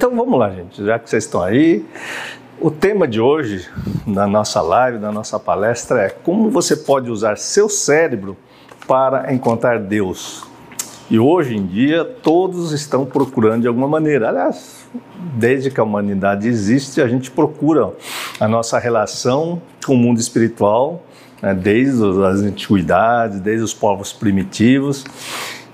Então vamos lá, gente, já que vocês estão aí. O tema de hoje, da nossa live, da nossa palestra, é como você pode usar seu cérebro para encontrar Deus. E hoje em dia, todos estão procurando de alguma maneira. Aliás, desde que a humanidade existe, a gente procura a nossa relação com o mundo espiritual, né, desde as antiguidades, desde os povos primitivos.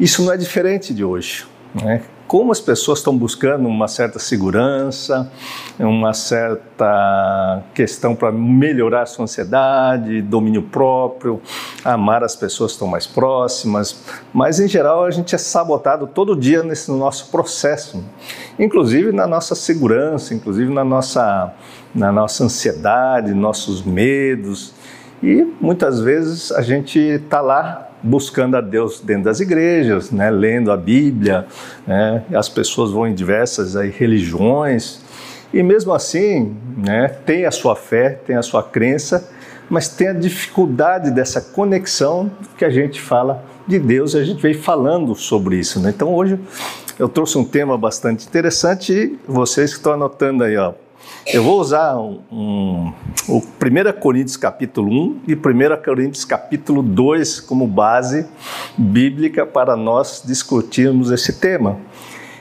Isso não é diferente de hoje. Né? Como as pessoas estão buscando uma certa segurança, uma certa questão para melhorar a sua ansiedade, domínio próprio, amar as pessoas que estão mais próximas, mas em geral a gente é sabotado todo dia nesse nosso processo, inclusive na nossa segurança, inclusive na nossa, na nossa ansiedade, nossos medos, e muitas vezes a gente está lá buscando a Deus dentro das igrejas, né, lendo a Bíblia, né, as pessoas vão em diversas aí, religiões e mesmo assim, né, tem a sua fé, tem a sua crença, mas tem a dificuldade dessa conexão que a gente fala de Deus e a gente veio falando sobre isso. Né? Então hoje eu trouxe um tema bastante interessante e vocês que estão anotando aí, ó, eu vou usar um, um, o 1 Coríntios capítulo 1 e 1 Coríntios capítulo 2 como base bíblica para nós discutirmos esse tema.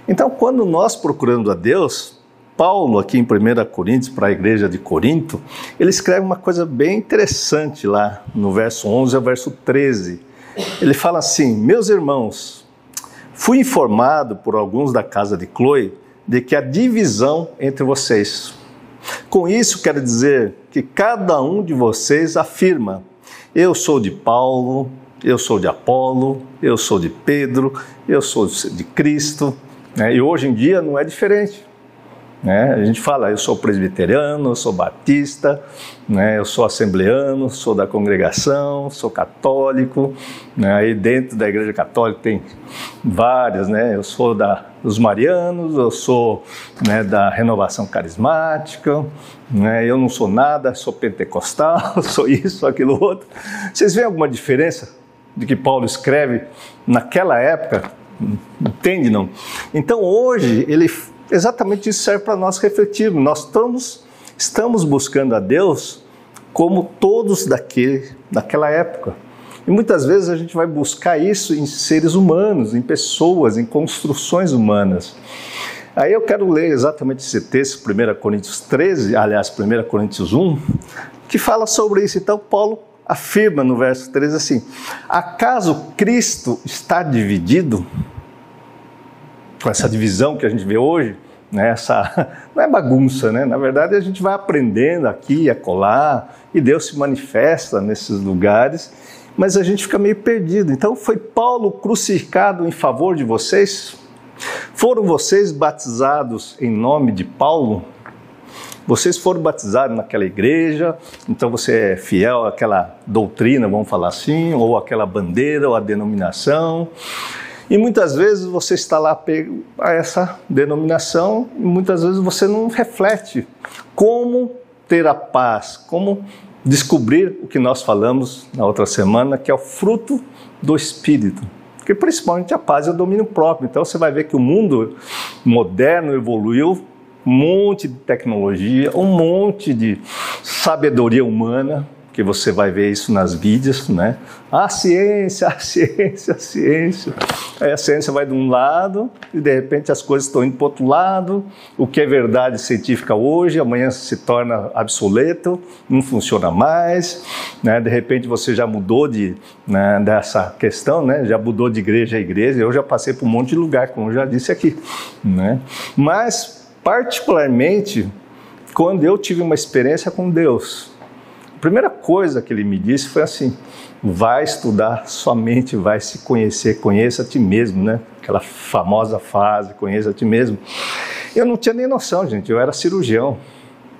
Então, quando nós procurando a Deus, Paulo, aqui em 1 Coríntios, para a igreja de Corinto, ele escreve uma coisa bem interessante lá no verso 11 ao verso 13. Ele fala assim: Meus irmãos, fui informado por alguns da casa de Chloe de que há divisão entre vocês. Com isso, quero dizer que cada um de vocês afirma: eu sou de Paulo, eu sou de Apolo, eu sou de Pedro, eu sou de Cristo. Né? E hoje em dia não é diferente. Né? A gente fala, eu sou presbiteriano, eu sou batista, né? eu sou assembleano, sou da congregação, sou católico. Né? Aí dentro da igreja católica tem várias, né? eu sou da, dos marianos, eu sou né, da renovação carismática, né? eu não sou nada, sou pentecostal, sou isso, aquilo outro. Vocês veem alguma diferença de que Paulo escreve naquela época? Entende não? Então hoje ele exatamente isso serve para nós refletirmos. Nós estamos, estamos buscando a Deus como todos daquele, daquela época. E muitas vezes a gente vai buscar isso em seres humanos, em pessoas, em construções humanas. Aí eu quero ler exatamente esse texto, 1 Coríntios 13, aliás, 1 Coríntios 1, que fala sobre isso. Então, Paulo afirma no verso 13 assim: Acaso Cristo está dividido? Com essa divisão que a gente vê hoje, né, essa, não é bagunça, né? na verdade a gente vai aprendendo aqui, a colar, e Deus se manifesta nesses lugares, mas a gente fica meio perdido. Então, foi Paulo crucificado em favor de vocês? Foram vocês batizados em nome de Paulo? Vocês foram batizados naquela igreja, então você é fiel àquela doutrina, vamos falar assim, ou àquela bandeira, ou à denominação. E muitas vezes você está lá pego a essa denominação e muitas vezes você não reflete como ter a paz, como descobrir o que nós falamos na outra semana, que é o fruto do Espírito. Porque principalmente a paz é o domínio próprio. Então você vai ver que o mundo moderno evoluiu, um monte de tecnologia, um monte de sabedoria humana, que você vai ver isso nas mídias, né? A ciência, a ciência, a ciência. Aí a ciência vai de um lado e de repente as coisas estão indo para outro lado. O que é verdade científica hoje, amanhã se torna obsoleto, não funciona mais. Né? De repente você já mudou de, né, dessa questão, né? já mudou de igreja a igreja. Eu já passei por um monte de lugar, como eu já disse aqui. Né? Mas, particularmente, quando eu tive uma experiência com Deus, primeira coisa que ele me disse foi assim: vai estudar somente, vai se conhecer, conheça a ti mesmo, né? Aquela famosa frase, conheça a ti mesmo. Eu não tinha nem noção, gente, eu era cirurgião.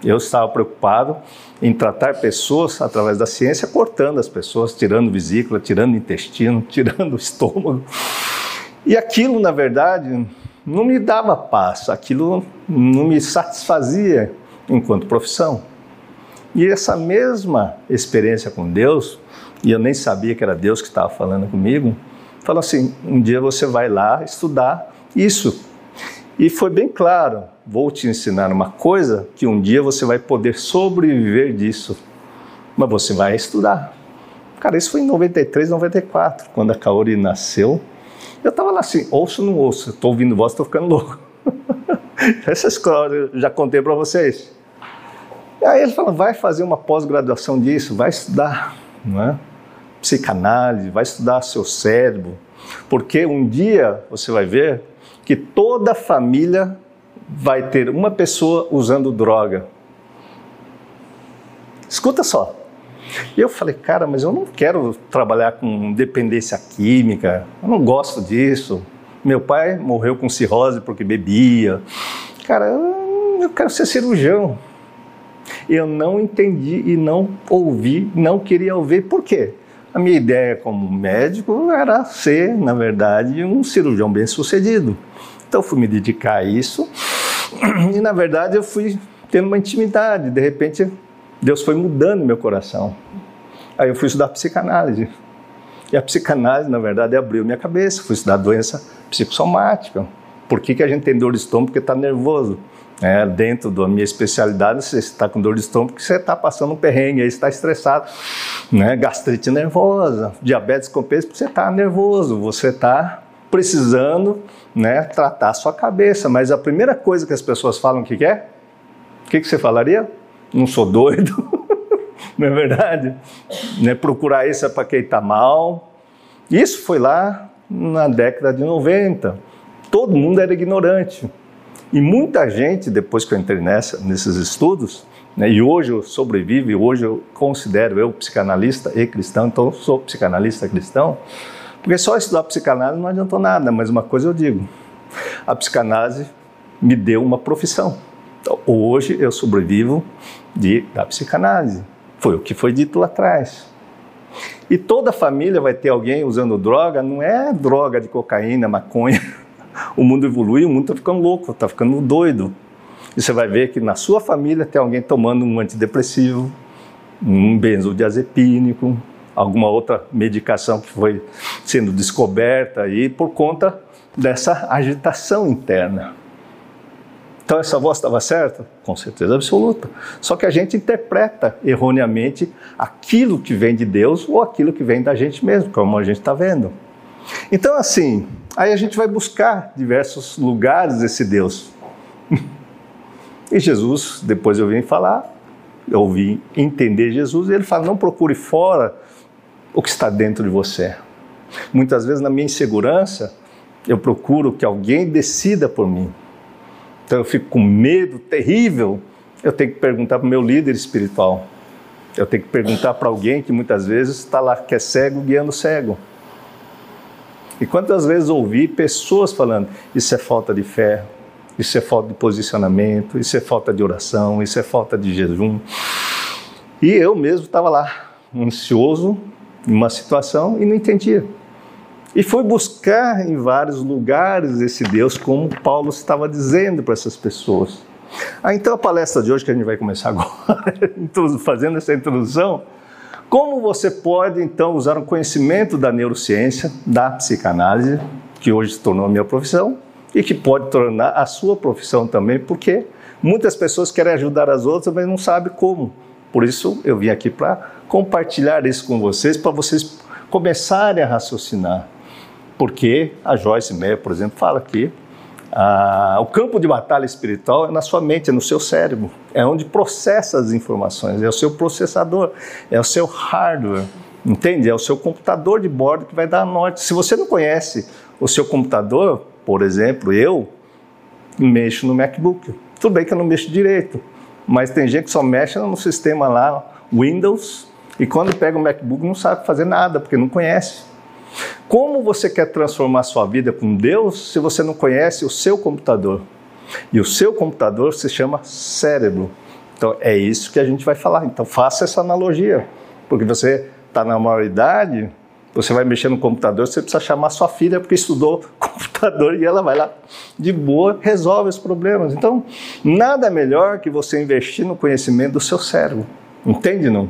Eu estava preocupado em tratar pessoas através da ciência, cortando as pessoas, tirando vesícula, tirando intestino, tirando estômago. E aquilo, na verdade, não me dava paz, aquilo não me satisfazia enquanto profissão. E essa mesma experiência com Deus, e eu nem sabia que era Deus que estava falando comigo, falou assim: um dia você vai lá estudar isso. E foi bem claro: vou te ensinar uma coisa que um dia você vai poder sobreviver disso, mas você vai estudar. Cara, isso foi em 93, 94, quando a Kaori nasceu. Eu estava lá assim, ouço ou não ouço? Estou ouvindo voz, estou ficando louco. Essa história eu já contei para vocês. Aí ele falou, vai fazer uma pós-graduação disso, vai estudar, não é? Psicanálise, vai estudar seu cérebro, porque um dia você vai ver que toda família vai ter uma pessoa usando droga. Escuta só. E eu falei, cara, mas eu não quero trabalhar com dependência química, eu não gosto disso. Meu pai morreu com cirrose porque bebia. Cara, eu quero ser cirurgião. Eu não entendi e não ouvi, não queria ouvir. Por quê? A minha ideia como médico era ser, na verdade, um cirurgião bem sucedido. Então eu fui me dedicar a isso e, na verdade, eu fui tendo uma intimidade. De repente, Deus foi mudando meu coração. Aí eu fui estudar psicanálise. E a psicanálise, na verdade, abriu minha cabeça. Fui estudar doença psicossomática. Por que, que a gente tem dor de estômago? Porque está nervoso. É, dentro da minha especialidade, você está com dor de estômago porque você está passando um perrengue, aí está estressado. Né? Gastrite nervosa, diabetes compensa porque você está nervoso, você está precisando né, tratar a sua cabeça. Mas a primeira coisa que as pessoas falam que é? O que, que você falaria? Não sou doido. não é verdade? Né, procurar isso é para quem está mal. Isso foi lá na década de 90. Todo mundo era ignorante. E muita gente, depois que eu entrei nessa, nesses estudos, né, e hoje eu sobrevivo, e hoje eu considero eu psicanalista e cristão, então eu sou psicanalista cristão, porque só estudar psicanálise não adiantou nada, mas uma coisa eu digo: a psicanálise me deu uma profissão. Então, hoje eu sobrevivo de, da psicanálise. Foi o que foi dito lá atrás. E toda família vai ter alguém usando droga, não é droga de cocaína, maconha o mundo evolui, o mundo está ficando louco, está ficando doido. E você vai ver que na sua família tem alguém tomando um antidepressivo, um benzodiazepínico, alguma outra medicação que foi sendo descoberta aí por conta dessa agitação interna. Então essa voz estava certa? Com certeza absoluta. Só que a gente interpreta erroneamente aquilo que vem de Deus ou aquilo que vem da gente mesmo, como a gente está vendo. Então assim, Aí a gente vai buscar diversos lugares esse Deus. e Jesus, depois eu vim falar, eu ouvi entender Jesus, e ele fala: não procure fora o que está dentro de você. Muitas vezes, na minha insegurança, eu procuro que alguém decida por mim. Então eu fico com medo terrível. Eu tenho que perguntar para o meu líder espiritual. Eu tenho que perguntar para alguém que muitas vezes está lá, que é cego, guiando cego. E quantas vezes ouvi pessoas falando: isso é falta de fé, isso é falta de posicionamento, isso é falta de oração, isso é falta de jejum. E eu mesmo estava lá, ansioso, em uma situação e não entendia. E fui buscar em vários lugares esse Deus, como Paulo estava dizendo para essas pessoas. Ah, então a palestra de hoje, que a gente vai começar agora, fazendo essa introdução, como você pode então usar o conhecimento da neurociência, da psicanálise, que hoje se tornou a minha profissão e que pode tornar a sua profissão também, porque muitas pessoas querem ajudar as outras, mas não sabem como. Por isso eu vim aqui para compartilhar isso com vocês, para vocês começarem a raciocinar. Porque a Joyce Meyer, por exemplo, fala que ah, o campo de batalha espiritual é na sua mente, é no seu cérebro, é onde processa as informações, é o seu processador, é o seu hardware, entende? É o seu computador de bordo que vai dar a norte. Se você não conhece o seu computador, por exemplo, eu mexo no MacBook. Tudo bem que eu não mexo direito, mas tem gente que só mexe no sistema lá, Windows, e quando pega o MacBook não sabe fazer nada, porque não conhece. Como você quer transformar sua vida com Deus se você não conhece o seu computador? E o seu computador se chama cérebro. Então é isso que a gente vai falar. Então faça essa analogia, porque você está na maioridade, você vai mexer no computador, você precisa chamar sua filha porque estudou computador e ela vai lá de boa resolve os problemas. Então nada melhor que você investir no conhecimento do seu cérebro. Entende não?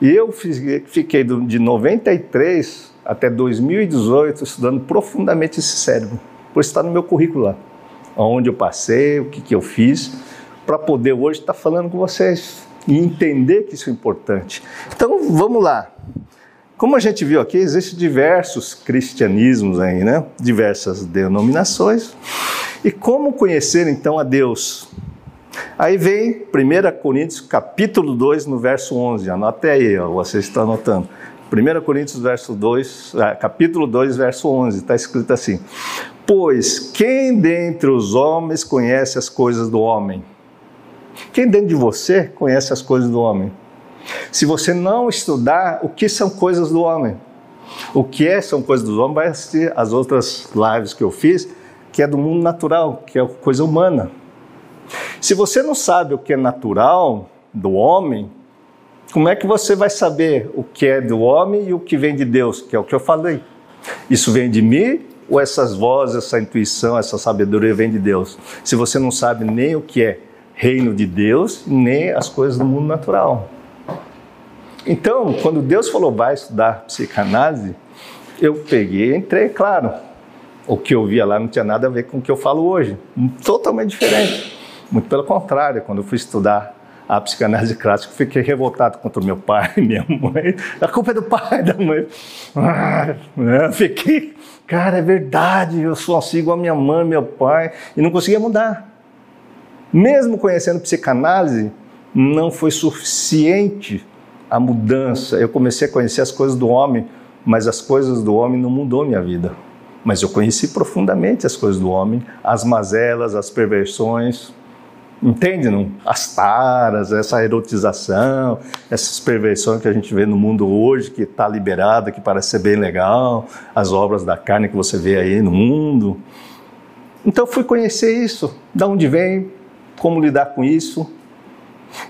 E eu fiquei de 93 até 2018 estudando profundamente esse cérebro, por estar no meu currículo lá. onde eu passei, o que, que eu fiz, para poder hoje estar tá falando com vocês e entender que isso é importante. Então, vamos lá. Como a gente viu aqui, existem diversos cristianismos aí, né? Diversas denominações. E como conhecer então a Deus? Aí vem 1 Coríntios capítulo 2, no verso 11. Anote aí, ó, você está anotando. 1 Coríntios verso 2, ah, capítulo 2, verso 11, está escrito assim: Pois quem dentre os homens conhece as coisas do homem? Quem dentro de você conhece as coisas do homem? Se você não estudar o que são coisas do homem, o que é, são coisas do homem, vai assistir as outras lives que eu fiz, que é do mundo natural, que é coisa humana. Se você não sabe o que é natural do homem, como é que você vai saber o que é do homem e o que vem de Deus, que é o que eu falei? Isso vem de mim ou essas vozes, essa intuição, essa sabedoria vem de Deus? Se você não sabe nem o que é reino de Deus, nem as coisas do mundo natural. Então, quando Deus falou vai estudar psicanálise, eu peguei e entrei, claro. O que eu via lá não tinha nada a ver com o que eu falo hoje, totalmente diferente. Muito pelo contrário, quando eu fui estudar a psicanálise clássica, fiquei revoltado contra o meu pai, minha mãe. A culpa é do pai, da mãe. Ah, né? Fiquei, cara, é verdade, eu sou assim igual a minha mãe, meu pai, e não conseguia mudar. Mesmo conhecendo psicanálise, não foi suficiente a mudança. Eu comecei a conhecer as coisas do homem, mas as coisas do homem não mudou minha vida. Mas eu conheci profundamente as coisas do homem, as mazelas, as perversões, entende? Não? As taras, essa erotização, essas perversões que a gente vê no mundo hoje, que está liberada, que parece ser bem legal, as obras da carne que você vê aí no mundo. Então fui conhecer isso, de onde vem, como lidar com isso.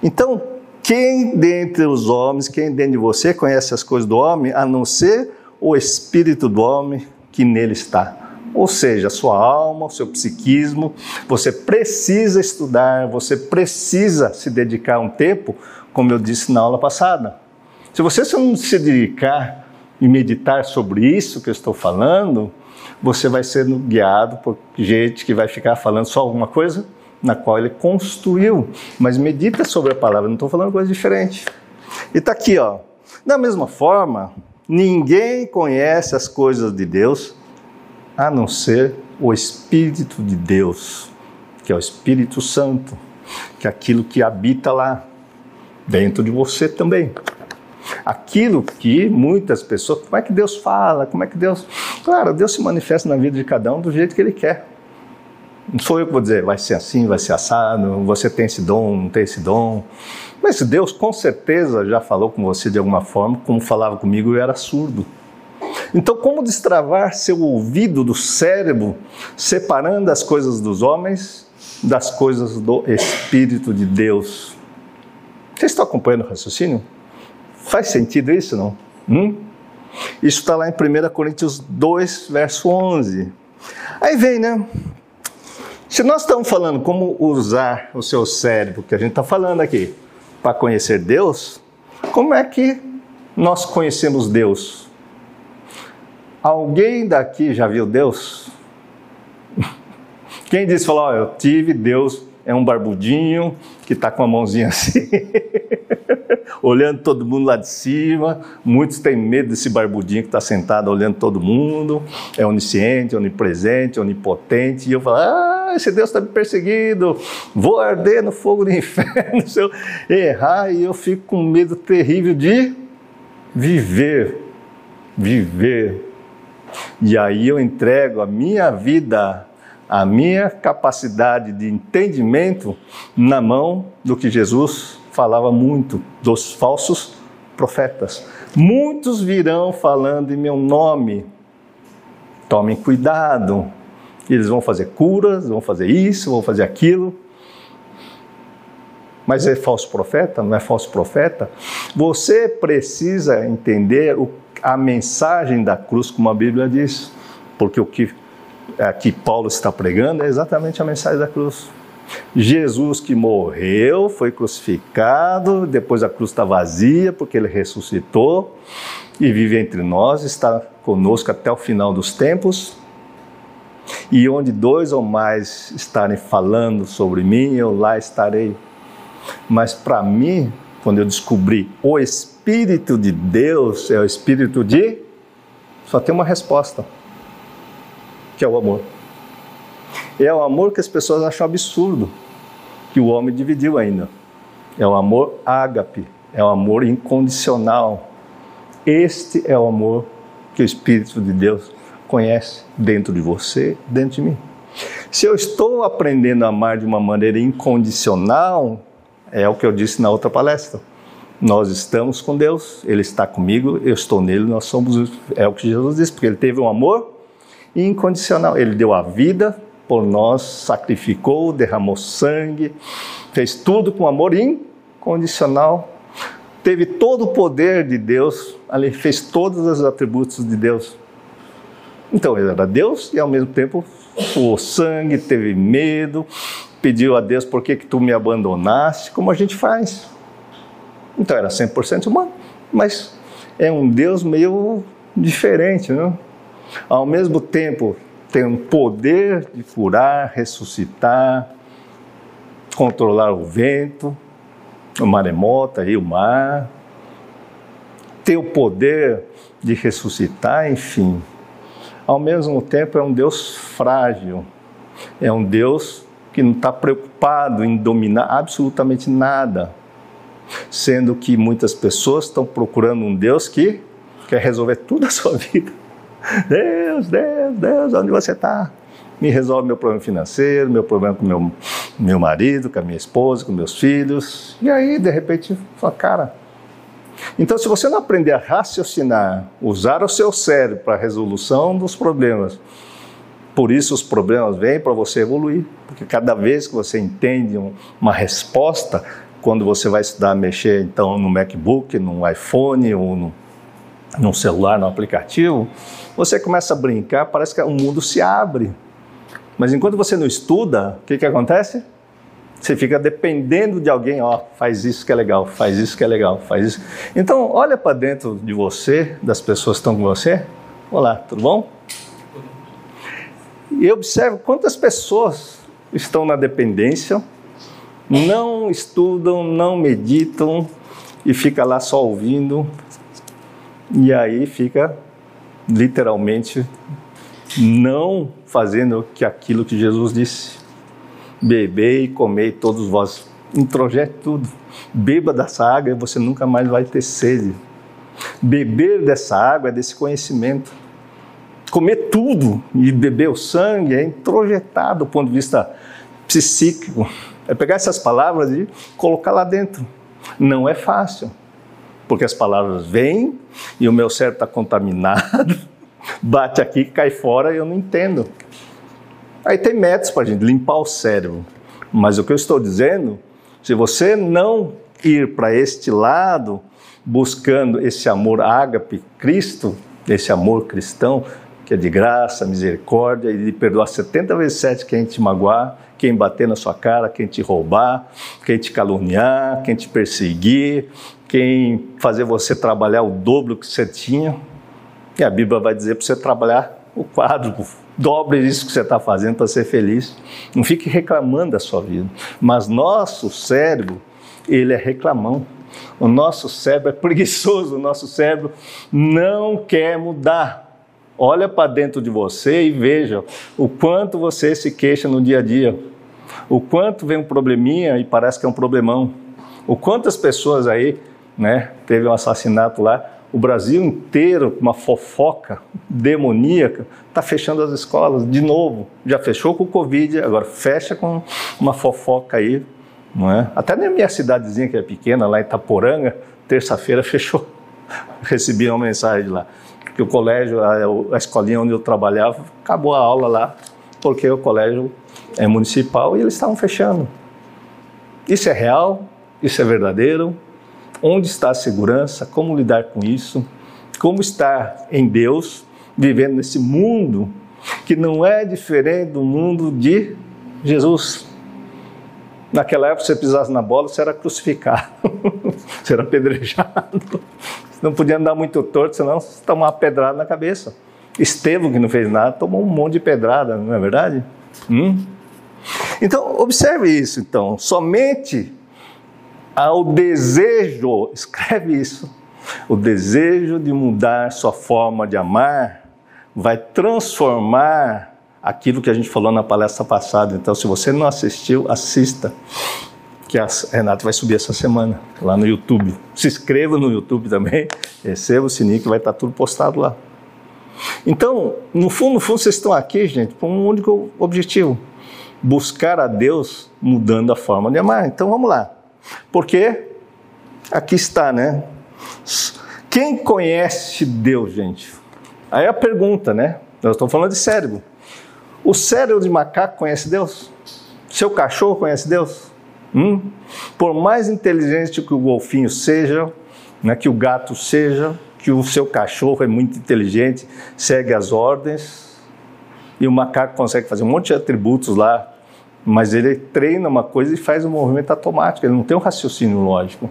Então quem dentre os homens, quem dentro de você conhece as coisas do homem, a não ser o espírito do homem que nele está? Ou seja, sua alma, o seu psiquismo, você precisa estudar, você precisa se dedicar um tempo, como eu disse na aula passada. Se você não se dedicar e meditar sobre isso que eu estou falando, você vai ser guiado por gente que vai ficar falando só alguma coisa na qual ele construiu. Mas medita sobre a palavra, não estou falando coisa diferente. E está aqui, ó. Da mesma forma, ninguém conhece as coisas de Deus a não ser o Espírito de Deus, que é o Espírito Santo, que é aquilo que habita lá dentro de você também. Aquilo que muitas pessoas, como é que Deus fala, como é que Deus. Claro, Deus se manifesta na vida de cada um do jeito que Ele quer. Não sou eu que vou dizer, vai ser assim, vai ser assado, você tem esse dom, não tem esse dom. Mas Deus com certeza já falou com você de alguma forma, como falava comigo, eu era surdo. Então, como destravar seu ouvido do cérebro, separando as coisas dos homens das coisas do Espírito de Deus? Vocês estão acompanhando o raciocínio? Faz sentido isso, não? Hum? Isso está lá em 1 Coríntios 2, verso 11. Aí vem, né? Se nós estamos falando como usar o seu cérebro, que a gente está falando aqui, para conhecer Deus, como é que nós conhecemos Deus? Alguém daqui já viu Deus? Quem disse, falou, oh, eu tive Deus, é um barbudinho que está com a mãozinha assim. olhando todo mundo lá de cima. Muitos têm medo desse barbudinho que está sentado olhando todo mundo. É onisciente, onipresente, onipotente. E eu falo, ah, esse Deus está me perseguindo, vou arder no fogo do inferno se eu errar. E eu fico com medo terrível de viver. Viver. E aí eu entrego a minha vida a minha capacidade de entendimento na mão do que Jesus falava muito dos falsos profetas. Muitos virão falando em meu nome. Tomem cuidado. Eles vão fazer curas, vão fazer isso, vão fazer aquilo. Mas é falso profeta? Não é falso profeta? Você precisa entender o, a mensagem da cruz, como a Bíblia diz. Porque o que aqui Paulo está pregando é exatamente a mensagem da cruz. Jesus que morreu, foi crucificado, depois a cruz está vazia porque ele ressuscitou e vive entre nós, está conosco até o final dos tempos. E onde dois ou mais estarem falando sobre mim, eu lá estarei. Mas para mim, quando eu descobri o Espírito de Deus, é o Espírito de. Só tem uma resposta: que é o amor. É o amor que as pessoas acham absurdo, que o homem dividiu ainda. É o amor ágape, é o amor incondicional. Este é o amor que o Espírito de Deus conhece dentro de você, dentro de mim. Se eu estou aprendendo a amar de uma maneira incondicional, é o que eu disse na outra palestra. Nós estamos com Deus, Ele está comigo, eu estou nele, nós somos. É o que Jesus disse, porque Ele teve um amor incondicional. Ele deu a vida por nós, sacrificou, derramou sangue, fez tudo com amor incondicional. Teve todo o poder de Deus, ali fez todos os atributos de Deus. Então ele era Deus e ao mesmo tempo suou sangue, teve medo, pediu a Deus por que, que tu me abandonaste, como a gente faz. Então era 100% humano, mas é um Deus meio diferente, não? Ao mesmo tempo tem um poder de curar, ressuscitar, controlar o vento, o maremoto e o mar, tem o poder de ressuscitar, enfim. Ao mesmo tempo é um Deus frágil, é um Deus que não está preocupado em dominar absolutamente nada, sendo que muitas pessoas estão procurando um Deus que quer resolver tudo a sua vida. Deus, Deus, Deus, onde você está? Me resolve meu problema financeiro, meu problema com meu, meu marido, com a minha esposa, com meus filhos. E aí, de repente, fala, cara. Então, se você não aprender a raciocinar, usar o seu cérebro para a resolução dos problemas, por isso os problemas vêm para você evoluir, porque cada vez que você entende uma resposta, quando você vai estudar mexer então no MacBook, no iPhone ou no, num celular, no aplicativo, você começa a brincar, parece que o mundo se abre. Mas enquanto você não estuda, o que, que acontece? Você fica dependendo de alguém, ó, faz isso que é legal, faz isso que é legal, faz isso. Então, olha para dentro de você, das pessoas que estão com você. Olá, tudo bom? E observe quantas pessoas estão na dependência, não estudam, não meditam e fica lá só ouvindo. E aí fica literalmente não fazendo aquilo que Jesus disse: bebei e comei todos vós, introjete tudo, beba dessa água e você nunca mais vai ter sede. Beber dessa água é desse conhecimento. Comer tudo e beber o sangue é introjetado do ponto de vista psíquico. É pegar essas palavras e colocar lá dentro. Não é fácil porque as palavras vêm e o meu cérebro está contaminado, bate aqui, cai fora e eu não entendo. Aí tem métodos para a gente limpar o cérebro, mas o que eu estou dizendo, se você não ir para este lado, buscando esse amor ágape, Cristo, esse amor cristão, que é de graça, misericórdia, e de perdoar 70 vezes 7 quem te magoar, quem bater na sua cara, quem te roubar, quem te caluniar, quem te perseguir, quem fazer você trabalhar o dobro que você tinha. E a Bíblia vai dizer para você trabalhar o quadro, dobre isso que você está fazendo para ser feliz. Não fique reclamando da sua vida. Mas nosso cérebro, ele é reclamão. O nosso cérebro é preguiçoso, o nosso cérebro não quer mudar. Olha para dentro de você e veja o quanto você se queixa no dia a dia. O quanto vem um probleminha e parece que é um problemão. O quantas pessoas aí né? Teve um assassinato lá. O Brasil inteiro, uma fofoca demoníaca, está fechando as escolas de novo. Já fechou com o Covid, agora fecha com uma fofoca aí. Não é? Até na minha cidadezinha, que é pequena, lá em Itaporanga, terça-feira fechou. Recebi uma mensagem lá, que o colégio, a, a escolinha onde eu trabalhava, acabou a aula lá, porque o colégio é municipal e eles estavam fechando. Isso é real, isso é verdadeiro, Onde está a segurança? Como lidar com isso? Como estar em Deus, vivendo nesse mundo que não é diferente do mundo de Jesus. Naquela época, se você pisasse na bola, você era crucificado, você era apedrejado. Não podia andar muito torto, senão você tomava uma pedrada na cabeça. Estevão, que não fez nada, tomou um monte de pedrada, não é verdade? Hum? Então, observe isso. Então, somente ao desejo, escreve isso, o desejo de mudar sua forma de amar vai transformar aquilo que a gente falou na palestra passada. Então, se você não assistiu, assista, que a Renata vai subir essa semana lá no YouTube. Se inscreva no YouTube também, receba o sininho que vai estar tudo postado lá. Então, no fundo, no fundo, vocês estão aqui, gente, com um único objetivo: buscar a Deus mudando a forma de amar. Então, vamos lá. Porque aqui está, né? Quem conhece Deus, gente? Aí a pergunta, né? Nós estamos falando de cérebro. O cérebro de macaco conhece Deus? Seu cachorro conhece Deus? Hum? Por mais inteligente que o golfinho seja, né, que o gato seja, que o seu cachorro é muito inteligente, segue as ordens, e o macaco consegue fazer um monte de atributos lá, mas ele treina uma coisa e faz um movimento automático, ele não tem um raciocínio lógico.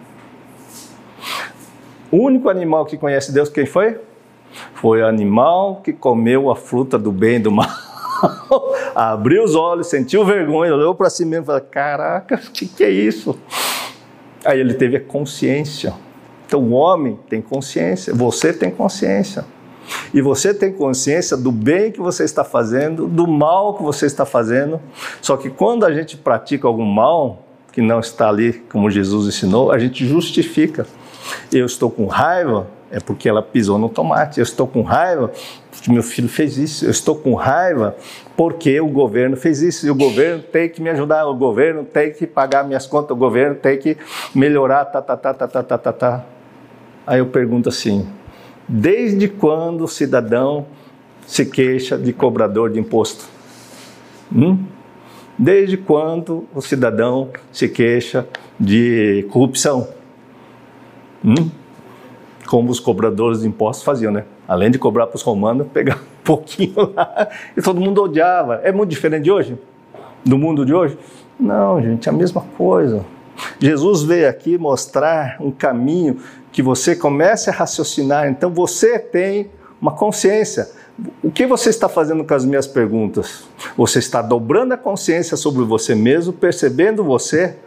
O único animal que conhece Deus, quem foi? Foi o animal que comeu a fruta do bem e do mal. Abriu os olhos, sentiu vergonha, olhou para si mesmo e falou: Caraca, o que, que é isso? Aí ele teve a consciência. Então o homem tem consciência, você tem consciência. E você tem consciência do bem que você está fazendo, do mal que você está fazendo. Só que quando a gente pratica algum mal, que não está ali como Jesus ensinou, a gente justifica. Eu estou com raiva, é porque ela pisou no tomate. Eu estou com raiva porque meu filho fez isso. Eu estou com raiva porque o governo fez isso. E o governo tem que me ajudar. O governo tem que pagar minhas contas. O governo tem que melhorar. Tá, tá, tá, tá, tá, tá, tá, tá. Aí eu pergunto assim: desde quando o cidadão se queixa de cobrador de imposto? Hum? Desde quando o cidadão se queixa de corrupção? Hum? Como os cobradores de impostos faziam, né? Além de cobrar para os romanos, pegar um pouquinho lá e todo mundo odiava. É muito diferente de hoje? Do mundo de hoje? Não, gente, é a mesma coisa. Jesus veio aqui mostrar um caminho que você comece a raciocinar. Então você tem uma consciência. O que você está fazendo com as minhas perguntas? Você está dobrando a consciência sobre você mesmo, percebendo você,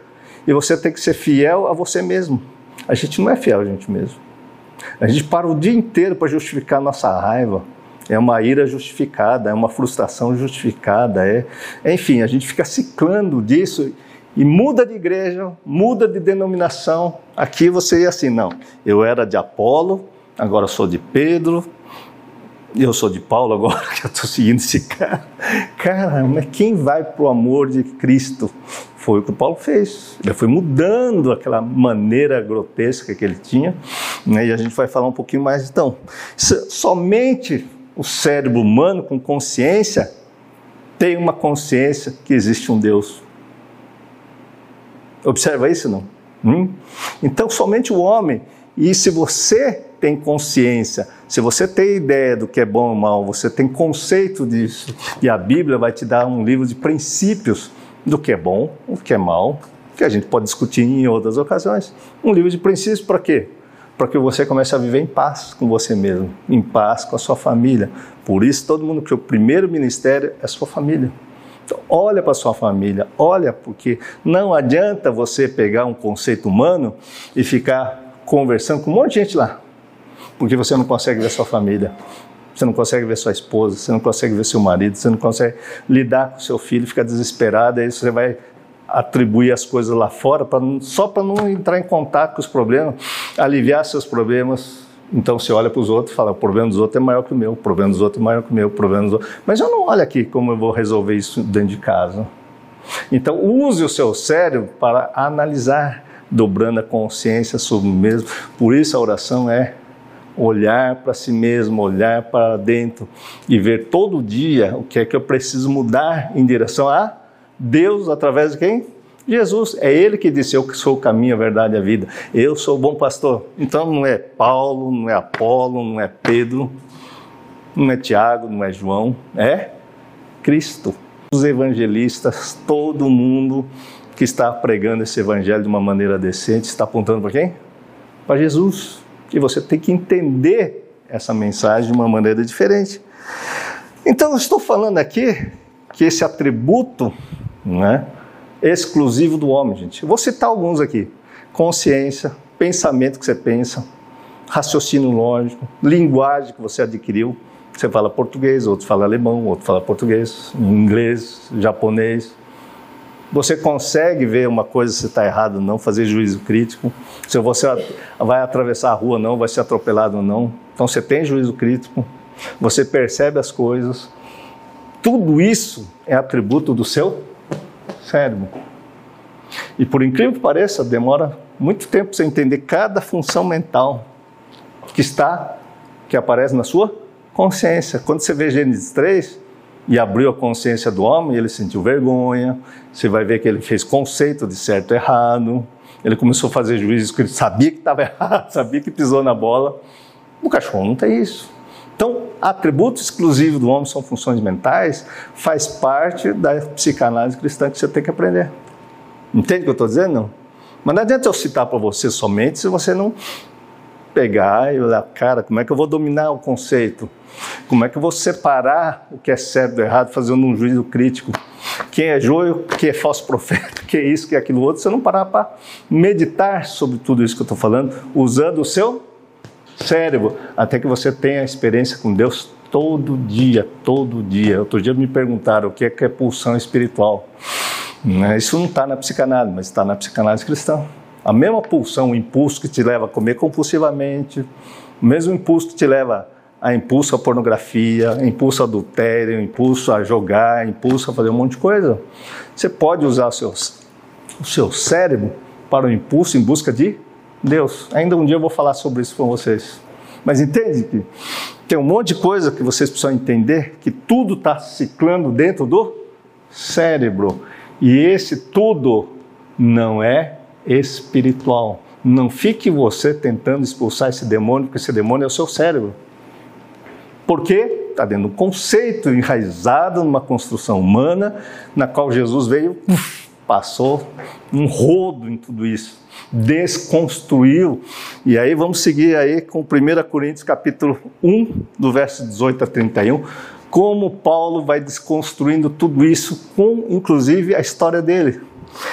e você tem que ser fiel a você mesmo. A gente não é fiel a gente mesmo. A gente para o dia inteiro para justificar nossa raiva. É uma ira justificada, é uma frustração justificada, é, enfim, a gente fica ciclando disso e muda de igreja, muda de denominação. Aqui você ia assim, não, eu era de Apolo, agora sou de Pedro, eu sou de Paulo agora, que eu estou seguindo esse cara. Cara, mas quem vai para o amor de Cristo? Foi o que o Paulo fez. Ele foi mudando aquela maneira grotesca que ele tinha, né? e a gente vai falar um pouquinho mais então. Somente o cérebro humano com consciência tem uma consciência que existe um Deus. Observa isso, não? Hum? Então, somente o homem, e se você tem consciência, se você tem ideia do que é bom ou mal, você tem conceito disso, e a Bíblia vai te dar um livro de princípios do que é bom, o que é mal, que a gente pode discutir em outras ocasiões. Um livro de princípios para quê? Para que você comece a viver em paz com você mesmo, em paz com a sua família. Por isso, todo mundo que o primeiro ministério é a sua família. Então, olha para sua família, olha, porque não adianta você pegar um conceito humano e ficar conversando com um monte de gente lá porque você não consegue ver sua família, você não consegue ver sua esposa, você não consegue ver seu marido, você não consegue lidar com seu filho, fica desesperado, aí você vai atribuir as coisas lá fora pra, só para não entrar em contato com os problemas, aliviar seus problemas. Então você olha para os outros e fala: o problema dos outros é maior que o meu, o problema dos outros é maior que o meu, o problema dos outros. Mas eu não olho aqui como eu vou resolver isso dentro de casa. Então use o seu cérebro para analisar, dobrando a consciência sobre o mesmo. Por isso a oração é olhar para si mesmo, olhar para dentro e ver todo dia o que é que eu preciso mudar em direção a Deus através de quem? Jesus. É Ele que disse: Eu sou o caminho, a verdade e a vida. Eu sou o bom pastor. Então não é Paulo, não é Apolo, não é Pedro, não é Tiago, não é João, é Cristo. Os evangelistas, todo mundo que está pregando esse evangelho de uma maneira decente, está apontando para quem? Para Jesus. E você tem que entender essa mensagem de uma maneira diferente. Então, eu estou falando aqui que esse atributo né, é exclusivo do homem, gente. Eu vou citar alguns aqui: consciência, pensamento que você pensa, raciocínio lógico, linguagem que você adquiriu. Você fala português, outro fala alemão, outro fala português, inglês, japonês. Você consegue ver uma coisa se está errado ou não, fazer juízo crítico. Se você vai atravessar a rua ou não, vai ser atropelado ou não. Então você tem juízo crítico, você percebe as coisas. Tudo isso é atributo do seu cérebro. E por incrível que pareça, demora muito tempo para você entender cada função mental que está, que aparece na sua consciência. Quando você vê Gênesis 3 e abriu a consciência do homem, ele sentiu vergonha, você vai ver que ele fez conceito de certo e errado, ele começou a fazer juízos que ele sabia que estava errado, sabia que pisou na bola. O cachorro não tem isso. Então, atributo exclusivo do homem são funções mentais, faz parte da psicanálise cristã que você tem que aprender. Entende o que eu estou dizendo? Não? Mas não adianta eu citar para você somente se você não pegar e olhar, cara, como é que eu vou dominar o conceito? Como é que eu vou separar o que é certo do errado, fazendo um juízo crítico? Quem é joio, quem é falso profeta, que é isso, que é aquilo outro, você não parar para meditar sobre tudo isso que eu estou falando, usando o seu cérebro, até que você tenha experiência com Deus todo dia, todo dia. Outro dia me perguntaram o que é, que é pulsão espiritual. Né, isso não está na psicanálise, mas está na psicanálise cristã. A mesma pulsão, o impulso que te leva a comer compulsivamente, o mesmo impulso que te leva a impulso à pornografia, impulso ao adultério, impulso a jogar, impulso a fazer um monte de coisa. Você pode usar o seu, o seu cérebro para o impulso em busca de Deus. Ainda um dia eu vou falar sobre isso com vocês. Mas entende que tem um monte de coisa que vocês precisam entender que tudo está ciclando dentro do cérebro. E esse tudo não é espiritual. Não fique você tentando expulsar esse demônio, porque esse demônio é o seu cérebro. Porque está dentro de um conceito enraizado numa construção humana, na qual Jesus veio, passou um rodo em tudo isso, desconstruiu. E aí vamos seguir aí com 1 Coríntios capítulo 1, do verso 18 a 31, como Paulo vai desconstruindo tudo isso com inclusive a história dele.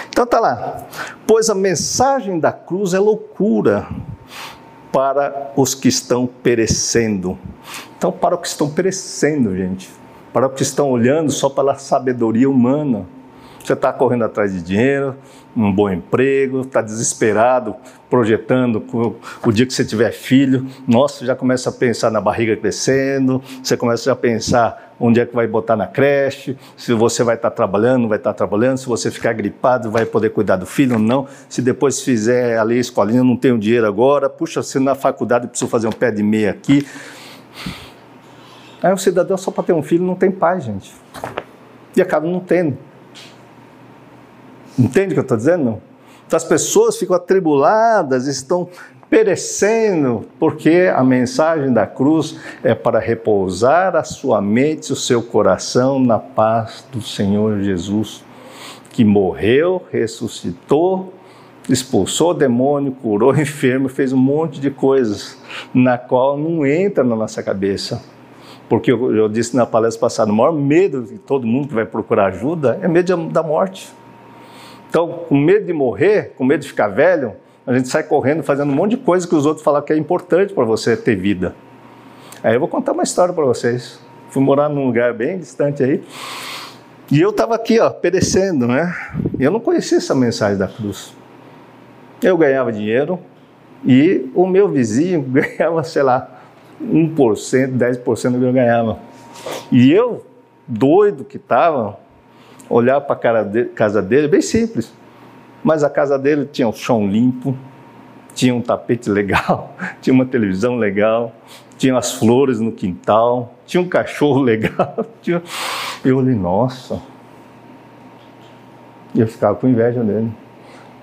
Então tá lá. Pois a mensagem da cruz é loucura para os que estão perecendo. Então, para os que estão perecendo, gente. Para os que estão olhando só pela sabedoria humana. Você está correndo atrás de dinheiro, um bom emprego, está desesperado, projetando o dia que você tiver filho. Nossa, já começa a pensar na barriga crescendo, você começa a pensar onde é que vai botar na creche, se você vai estar tá trabalhando, vai estar tá trabalhando, se você ficar gripado, vai poder cuidar do filho ou não, se depois fizer ali a escolinha, não tenho dinheiro agora, puxa, se na faculdade preciso fazer um pé de meia aqui. Aí o cidadão só para ter um filho não tem pai, gente. E acaba não tendo. Entende o que eu estou dizendo? Então, as pessoas ficam atribuladas, estão perecendo, porque a mensagem da cruz é para repousar a sua mente o seu coração na paz do Senhor Jesus, que morreu, ressuscitou, expulsou o demônio, curou o enfermo, fez um monte de coisas, na qual não entra na nossa cabeça. Porque eu, eu disse na palestra passada, o maior medo de todo mundo que vai procurar ajuda é medo da morte. Então, com medo de morrer, com medo de ficar velho, a gente sai correndo fazendo um monte de coisa que os outros falam que é importante para você ter vida. Aí eu vou contar uma história para vocês. Fui morar num lugar bem distante aí. E eu estava aqui, ó, perecendo, né? E eu não conhecia essa mensagem da cruz. Eu ganhava dinheiro e o meu vizinho ganhava, sei lá, 1%, 10% do que eu ganhava. E eu, doido que estava, olhar para a de, casa dele, bem simples. Mas a casa dele tinha o chão limpo, tinha um tapete legal, tinha uma televisão legal, tinha as flores no quintal, tinha um cachorro legal. Tinha... Eu olhei, nossa. E eu ficava com inveja dele.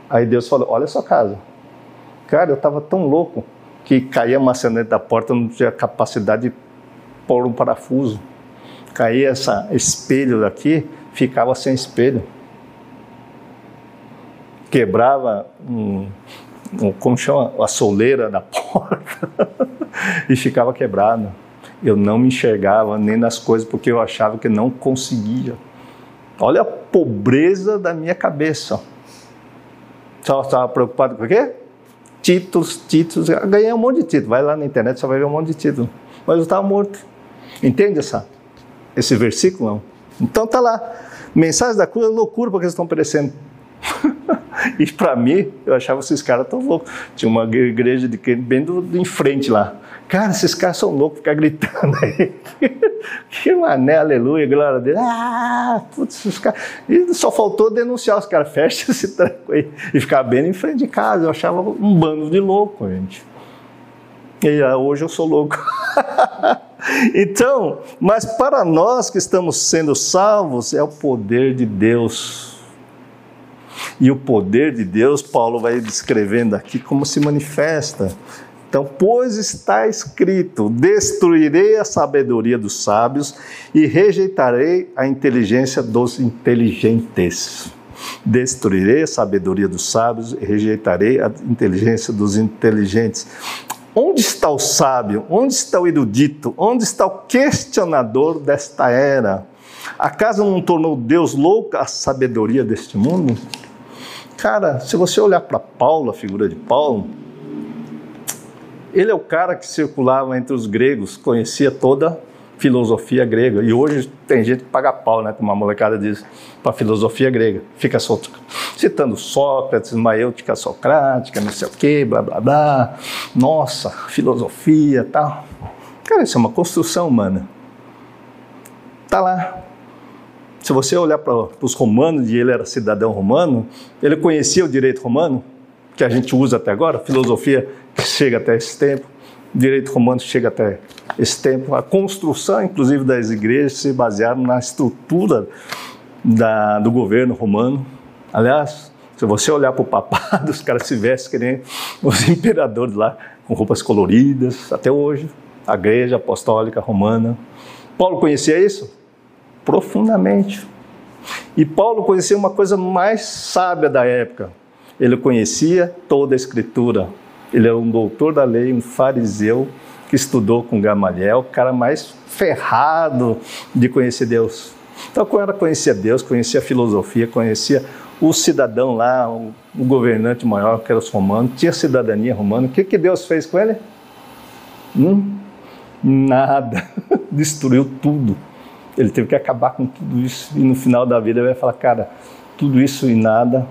Aí Deus falou: Olha a sua casa. Cara, eu estava tão louco que caía a maçaneta da porta, não tinha capacidade de pôr um parafuso. Caía esse espelho daqui, ficava sem espelho. Quebrava um, um, como chama? a soleira da porta e ficava quebrado. Eu não me enxergava nem nas coisas porque eu achava que não conseguia. Olha a pobreza da minha cabeça. Só estava preocupado com o quê? Títulos, títulos. Eu ganhei um monte de títulos. Vai lá na internet, só vai ver um monte de títulos. Mas eu estava morto. Entende essa, esse versículo? Não? Então tá lá. Mensagem da cruz é loucura porque eles estão perecendo. e para mim, eu achava esses caras tão loucos. Tinha uma igreja de bem do, do, em frente lá. Cara, esses caras são loucos, ficar gritando aí. que mané, aleluia, glória a Deus. Ah, putz, os caras. E só faltou denunciar os caras, fecha esse tranco aí. E ficar bem em frente de casa. Eu achava um bando de louco, gente. E ah, hoje eu sou louco. Então, mas para nós que estamos sendo salvos, é o poder de Deus. E o poder de Deus, Paulo vai descrevendo aqui como se manifesta. Então, pois está escrito: destruirei a sabedoria dos sábios e rejeitarei a inteligência dos inteligentes. Destruirei a sabedoria dos sábios e rejeitarei a inteligência dos inteligentes. Onde está o sábio? Onde está o erudito? Onde está o questionador desta era? Acaso não tornou Deus louca a sabedoria deste mundo? Cara, se você olhar para Paulo, a figura de Paulo, ele é o cara que circulava entre os gregos, conhecia toda filosofia grega. E hoje tem gente que paga pau, né? Uma molecada diz para filosofia grega. Fica solto, citando Sócrates, maêutica socrática, não sei o quê, blá blá blá. Nossa, filosofia tal. Cara, isso é uma construção humana. Tá lá. Se você olhar para os romanos, e ele era cidadão romano, ele conhecia o direito romano, que a gente usa até agora, filosofia que chega até esse tempo direito romano chega até esse tempo. A construção, inclusive, das igrejas se basearam na estrutura da, do governo romano. Aliás, se você olhar para o papado, os caras se vestem que nem os imperadores lá, com roupas coloridas, até hoje. A igreja apostólica romana. Paulo conhecia isso? Profundamente. E Paulo conhecia uma coisa mais sábia da época. Ele conhecia toda a escritura, ele era um doutor da lei, um fariseu que estudou com Gamaliel, o cara mais ferrado de conhecer Deus. Então, quando ela conhecia Deus, conhecia a filosofia, conhecia o cidadão lá, o governante maior, que era os romanos, tinha cidadania romana. O que, que Deus fez com ele? Hum? Nada. Destruiu tudo. Ele teve que acabar com tudo isso. E no final da vida ele vai falar: cara, tudo isso e nada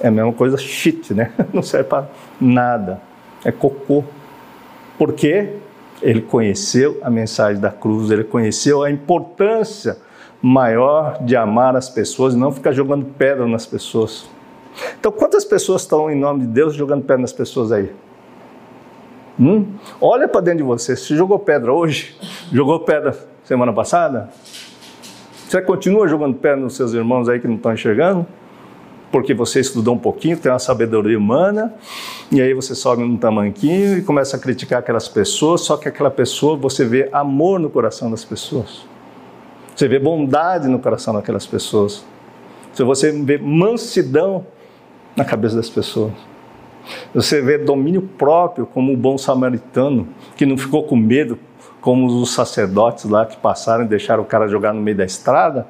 é a mesma coisa shit, né? Não serve para nada. É cocô. Por quê? Ele conheceu a mensagem da cruz, ele conheceu a importância maior de amar as pessoas e não ficar jogando pedra nas pessoas. Então, quantas pessoas estão em nome de Deus jogando pedra nas pessoas aí? Hum? Olha para dentro de você. Se jogou pedra hoje, jogou pedra semana passada, você continua jogando pedra nos seus irmãos aí que não estão enxergando? Porque você estudou um pouquinho, tem uma sabedoria humana, e aí você sobe num tamanquinho e começa a criticar aquelas pessoas, só que aquela pessoa, você vê amor no coração das pessoas. Você vê bondade no coração daquelas pessoas. Você vê mansidão na cabeça das pessoas. Você vê domínio próprio como um bom samaritano, que não ficou com medo como os sacerdotes lá que passaram e deixaram o cara jogar no meio da estrada,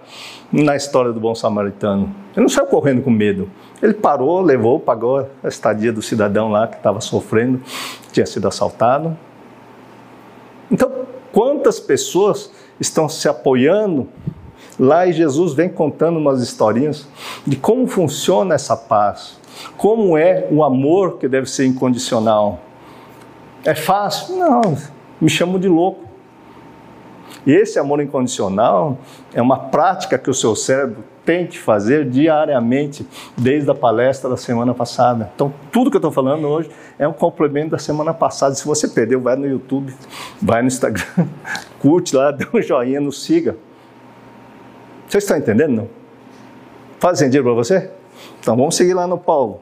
na história do bom samaritano. Ele não saiu correndo com medo. Ele parou, levou, pagou a estadia do cidadão lá que estava sofrendo, tinha sido assaltado. Então, quantas pessoas estão se apoiando lá e Jesus vem contando umas historinhas de como funciona essa paz, como é o amor que deve ser incondicional. É fácil? Não me chamam de louco. E esse amor incondicional é uma prática que o seu cérebro tem que fazer diariamente, desde a palestra da semana passada. Então, tudo que eu estou falando hoje é um complemento da semana passada. Se você perdeu, vai no YouTube, vai no Instagram, curte lá, dê um joinha, nos siga. Vocês estão entendendo? Não? Faz sentido para você? Então, vamos seguir lá no Paulo.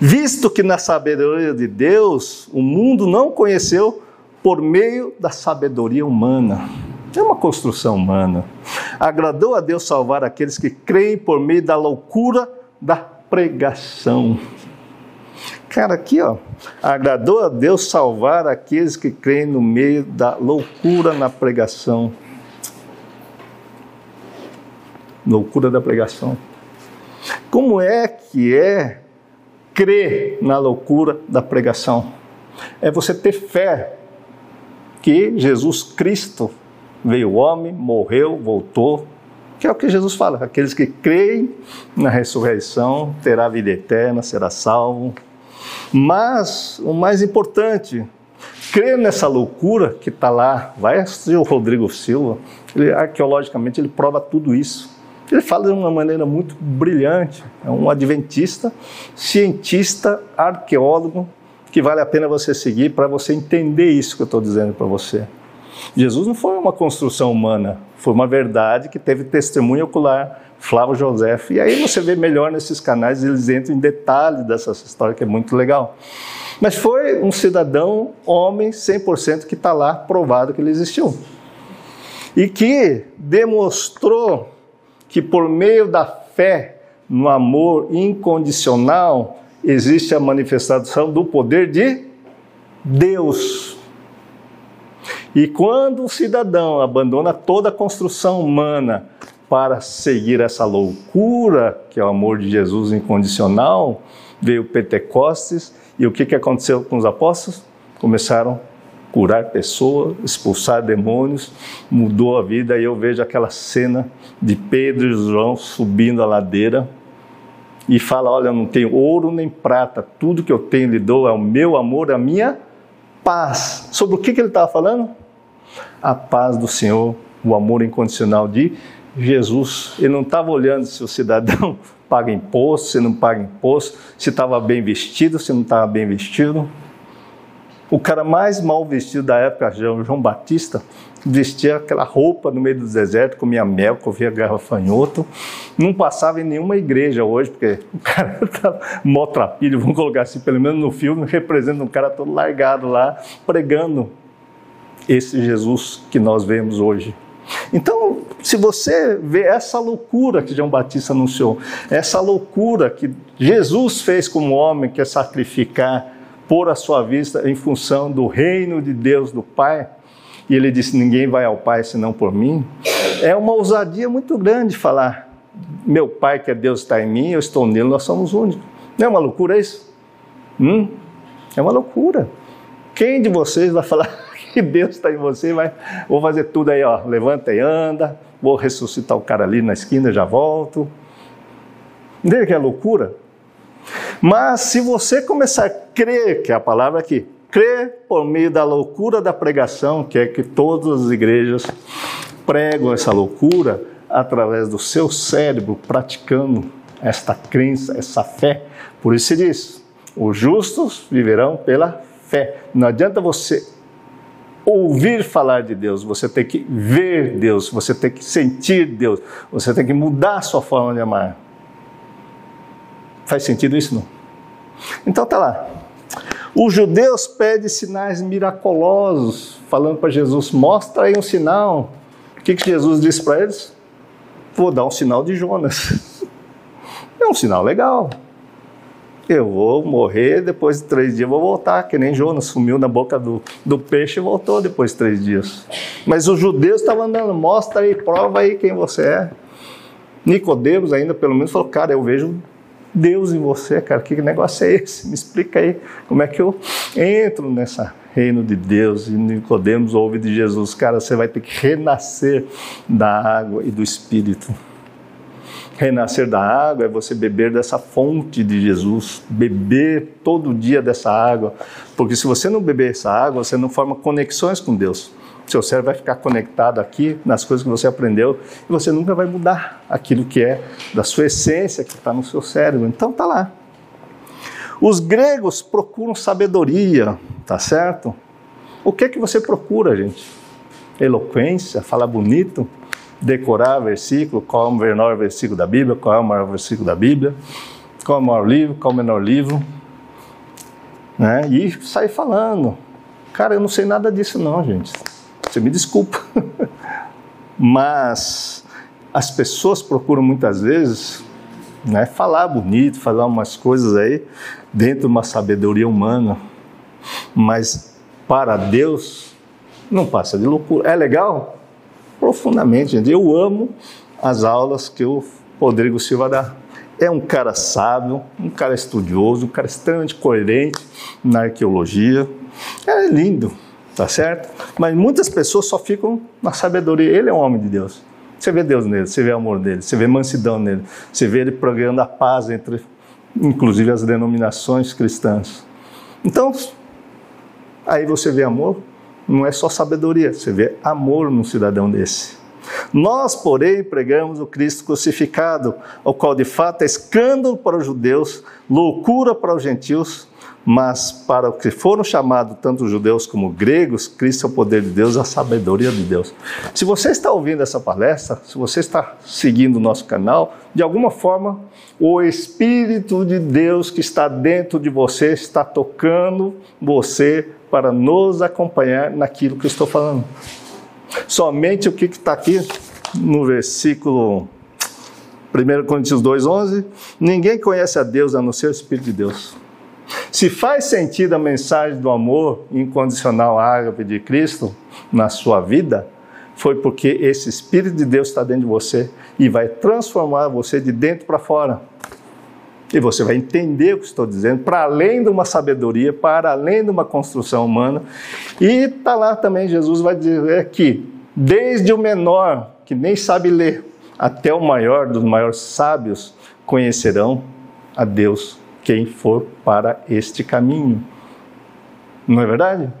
Visto que na sabedoria de Deus o mundo não conheceu por meio da sabedoria humana. É uma construção humana. Agradou a Deus salvar aqueles que creem por meio da loucura da pregação. Cara, aqui, ó. Agradou a Deus salvar aqueles que creem no meio da loucura na pregação. Loucura da pregação. Como é que é crer na loucura da pregação? É você ter fé que Jesus Cristo veio homem, morreu, voltou, que é o que Jesus fala: aqueles que creem na ressurreição terá vida eterna, será salvo. Mas o mais importante, crer nessa loucura que está lá, vai assistir o Rodrigo Silva, ele, arqueologicamente ele prova tudo isso. Ele fala de uma maneira muito brilhante, é um adventista, cientista, arqueólogo, que vale a pena você seguir para você entender isso que eu estou dizendo para você. Jesus não foi uma construção humana, foi uma verdade que teve testemunho ocular, Flávio José. E aí você vê melhor nesses canais, eles entram em detalhe dessa história que é muito legal. Mas foi um cidadão, homem, 100% que está lá provado que ele existiu. E que demonstrou que por meio da fé no amor incondicional existe a manifestação do poder de Deus. E quando o cidadão abandona toda a construção humana para seguir essa loucura, que é o amor de Jesus incondicional, veio Pentecostes e o que, que aconteceu com os apóstolos? Começaram curar pessoas, expulsar demônios, mudou a vida. E eu vejo aquela cena de Pedro e João subindo a ladeira e fala: Olha, eu não tenho ouro nem prata, tudo que eu tenho lhe dou é o meu amor, a minha paz. Sobre o que, que ele estava falando? A paz do Senhor, o amor incondicional de Jesus. Ele não estava olhando se o cidadão paga imposto, se não paga imposto, se estava bem vestido, se não estava bem vestido. O cara mais mal vestido da época, João Batista, vestia aquela roupa no meio do deserto, comia mel, comia garrafanhoto, não passava em nenhuma igreja hoje, porque o cara estava tá mó trapilho, vamos colocar assim, pelo menos no filme, representa um cara todo largado lá, pregando esse Jesus que nós vemos hoje. Então, se você vê essa loucura que João Batista anunciou, essa loucura que Jesus fez como homem, que é sacrificar pôr a sua vista em função do reino de Deus, do Pai, e ele disse: Ninguém vai ao Pai senão por mim. É uma ousadia muito grande falar: Meu Pai, que é Deus, está em mim, eu estou nele, nós somos únicos. Não é uma loucura isso? Hum? É uma loucura. Quem de vocês vai falar que Deus está em você? Vai, vou fazer tudo aí, ó, levanta e anda, vou ressuscitar o cara ali na esquina, já volto. Entende que é loucura? Mas se você começar a crer, que é a palavra aqui, crer por meio da loucura da pregação, que é que todas as igrejas pregam essa loucura através do seu cérebro, praticando esta crença, essa fé. Por isso se diz: os justos viverão pela fé. Não adianta você ouvir falar de Deus, você tem que ver Deus, você tem que sentir Deus, você tem que mudar a sua forma de amar. Faz sentido isso não? Então tá lá. Os judeus pedem sinais miraculosos, falando para Jesus: mostra aí um sinal. O que, que Jesus disse para eles? Vou dar um sinal de Jonas. É um sinal legal. Eu vou morrer, depois de três dias vou voltar, que nem Jonas sumiu na boca do, do peixe e voltou depois de três dias. Mas os judeus estavam andando, mostra aí, prova aí quem você é. Nicodemos ainda, pelo menos, falou, cara, eu vejo Deus em você, cara, que negócio é esse? Me explica aí como é que eu entro nessa reino de Deus e Nicodemos ouve de Jesus, cara, você vai ter que renascer da água e do Espírito. Renascer da água é você beber dessa fonte de Jesus, beber todo dia dessa água, porque se você não beber essa água, você não forma conexões com Deus. Seu cérebro vai ficar conectado aqui nas coisas que você aprendeu e você nunca vai mudar aquilo que é da sua essência que está no seu cérebro. Então tá lá. Os gregos procuram sabedoria, tá certo? O que é que você procura, gente? Eloquência, falar bonito, decorar versículo, qual é o menor versículo da Bíblia, qual é o maior versículo da Bíblia, qual é o maior livro, qual é o menor livro, né? E sair falando. Cara, eu não sei nada disso não, gente. Você me desculpa. Mas as pessoas procuram muitas vezes né? Falar bonito, falar umas coisas aí dentro de uma sabedoria humana, mas para Deus não passa de loucura. É legal? Profundamente, gente. Eu amo as aulas que o Rodrigo Silva dá. É um cara sábio, um cara estudioso, um cara extremamente coerente na arqueologia. É lindo, tá certo? Mas muitas pessoas só ficam na sabedoria. Ele é um homem de Deus. Você vê Deus nele, você vê amor nele, você vê mansidão nele, você vê ele pregando a paz entre, inclusive, as denominações cristãs. Então, aí você vê amor, não é só sabedoria, você vê amor num cidadão desse. Nós, porém, pregamos o Cristo crucificado, o qual de fato é escândalo para os judeus, loucura para os gentios, mas para os que foram chamados, tanto judeus como gregos, Cristo é o poder de Deus, a sabedoria de Deus. Se você está ouvindo essa palestra, se você está seguindo o nosso canal, de alguma forma, o Espírito de Deus que está dentro de você está tocando você para nos acompanhar naquilo que eu estou falando. Somente o que está aqui no versículo 1 Coríntios 2,11: ninguém conhece a Deus a não ser o Espírito de Deus. Se faz sentido a mensagem do amor incondicional ágape de Cristo na sua vida, foi porque esse Espírito de Deus está dentro de você e vai transformar você de dentro para fora. E você vai entender o que estou dizendo, para além de uma sabedoria, para além de uma construção humana. E está lá também, Jesus vai dizer que, desde o menor, que nem sabe ler, até o maior dos maiores sábios, conhecerão a Deus quem for para este caminho. Não é verdade?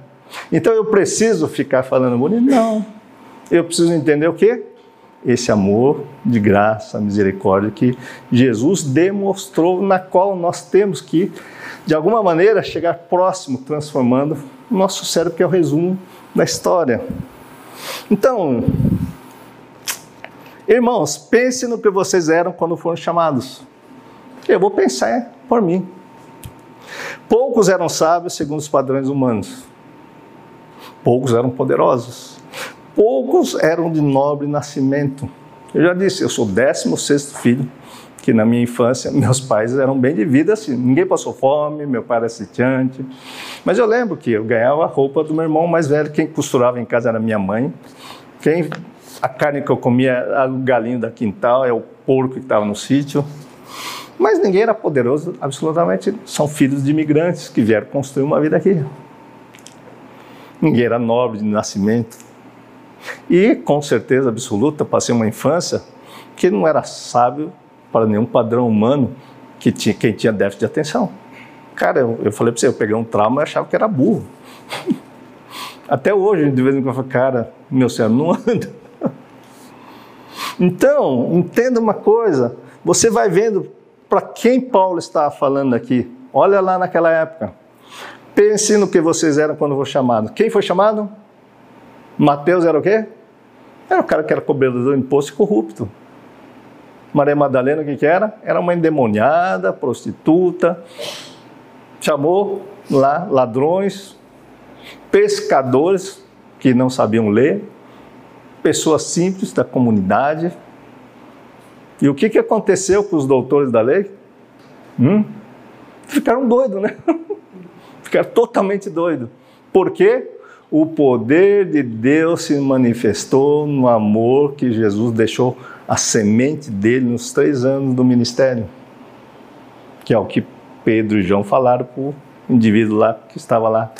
Então eu preciso ficar falando bonito? Não. Eu preciso entender o quê? Esse amor de graça, misericórdia que Jesus demonstrou, na qual nós temos que, de alguma maneira, chegar próximo, transformando o nosso cérebro, que é o resumo da história. Então, irmãos, pense no que vocês eram quando foram chamados. Eu vou pensar por mim. Poucos eram sábios segundo os padrões humanos. Poucos eram poderosos. Poucos eram de nobre nascimento. Eu já disse, eu sou o 16 filho, que na minha infância meus pais eram bem de vida assim. Ninguém passou fome, meu pai era sitiante. Mas eu lembro que eu ganhava a roupa do meu irmão mais velho. Quem costurava em casa era minha mãe. Quem a carne que eu comia era o galinho da quintal, é o porco que estava no sítio. Mas ninguém era poderoso, absolutamente. São filhos de imigrantes que vieram construir uma vida aqui. Ninguém era nobre de nascimento. E, com certeza absoluta, passei uma infância que não era sábio para nenhum padrão humano que tinha, quem tinha déficit de atenção. Cara, eu, eu falei para você, eu peguei um trauma e achava que era burro. Até hoje, de vez em quando, eu falo, cara, meu cérebro não anda. Então, entenda uma coisa, você vai vendo para quem Paulo está falando aqui? Olha lá naquela época. Pense no que vocês eram quando foi chamado. Quem foi chamado? Mateus era o quê? Era o cara que era cobrador do imposto e corrupto. Maria Madalena, o que, que era? Era uma endemoniada, prostituta. Chamou lá ladrões, pescadores que não sabiam ler, pessoas simples da comunidade, e o que, que aconteceu com os doutores da lei? Hum? Ficaram doidos, né? Ficaram totalmente doidos. Por quê? O poder de Deus se manifestou no amor que Jesus deixou a semente dele nos três anos do ministério. Que é o que Pedro e João falaram para o indivíduo lá que estava lá,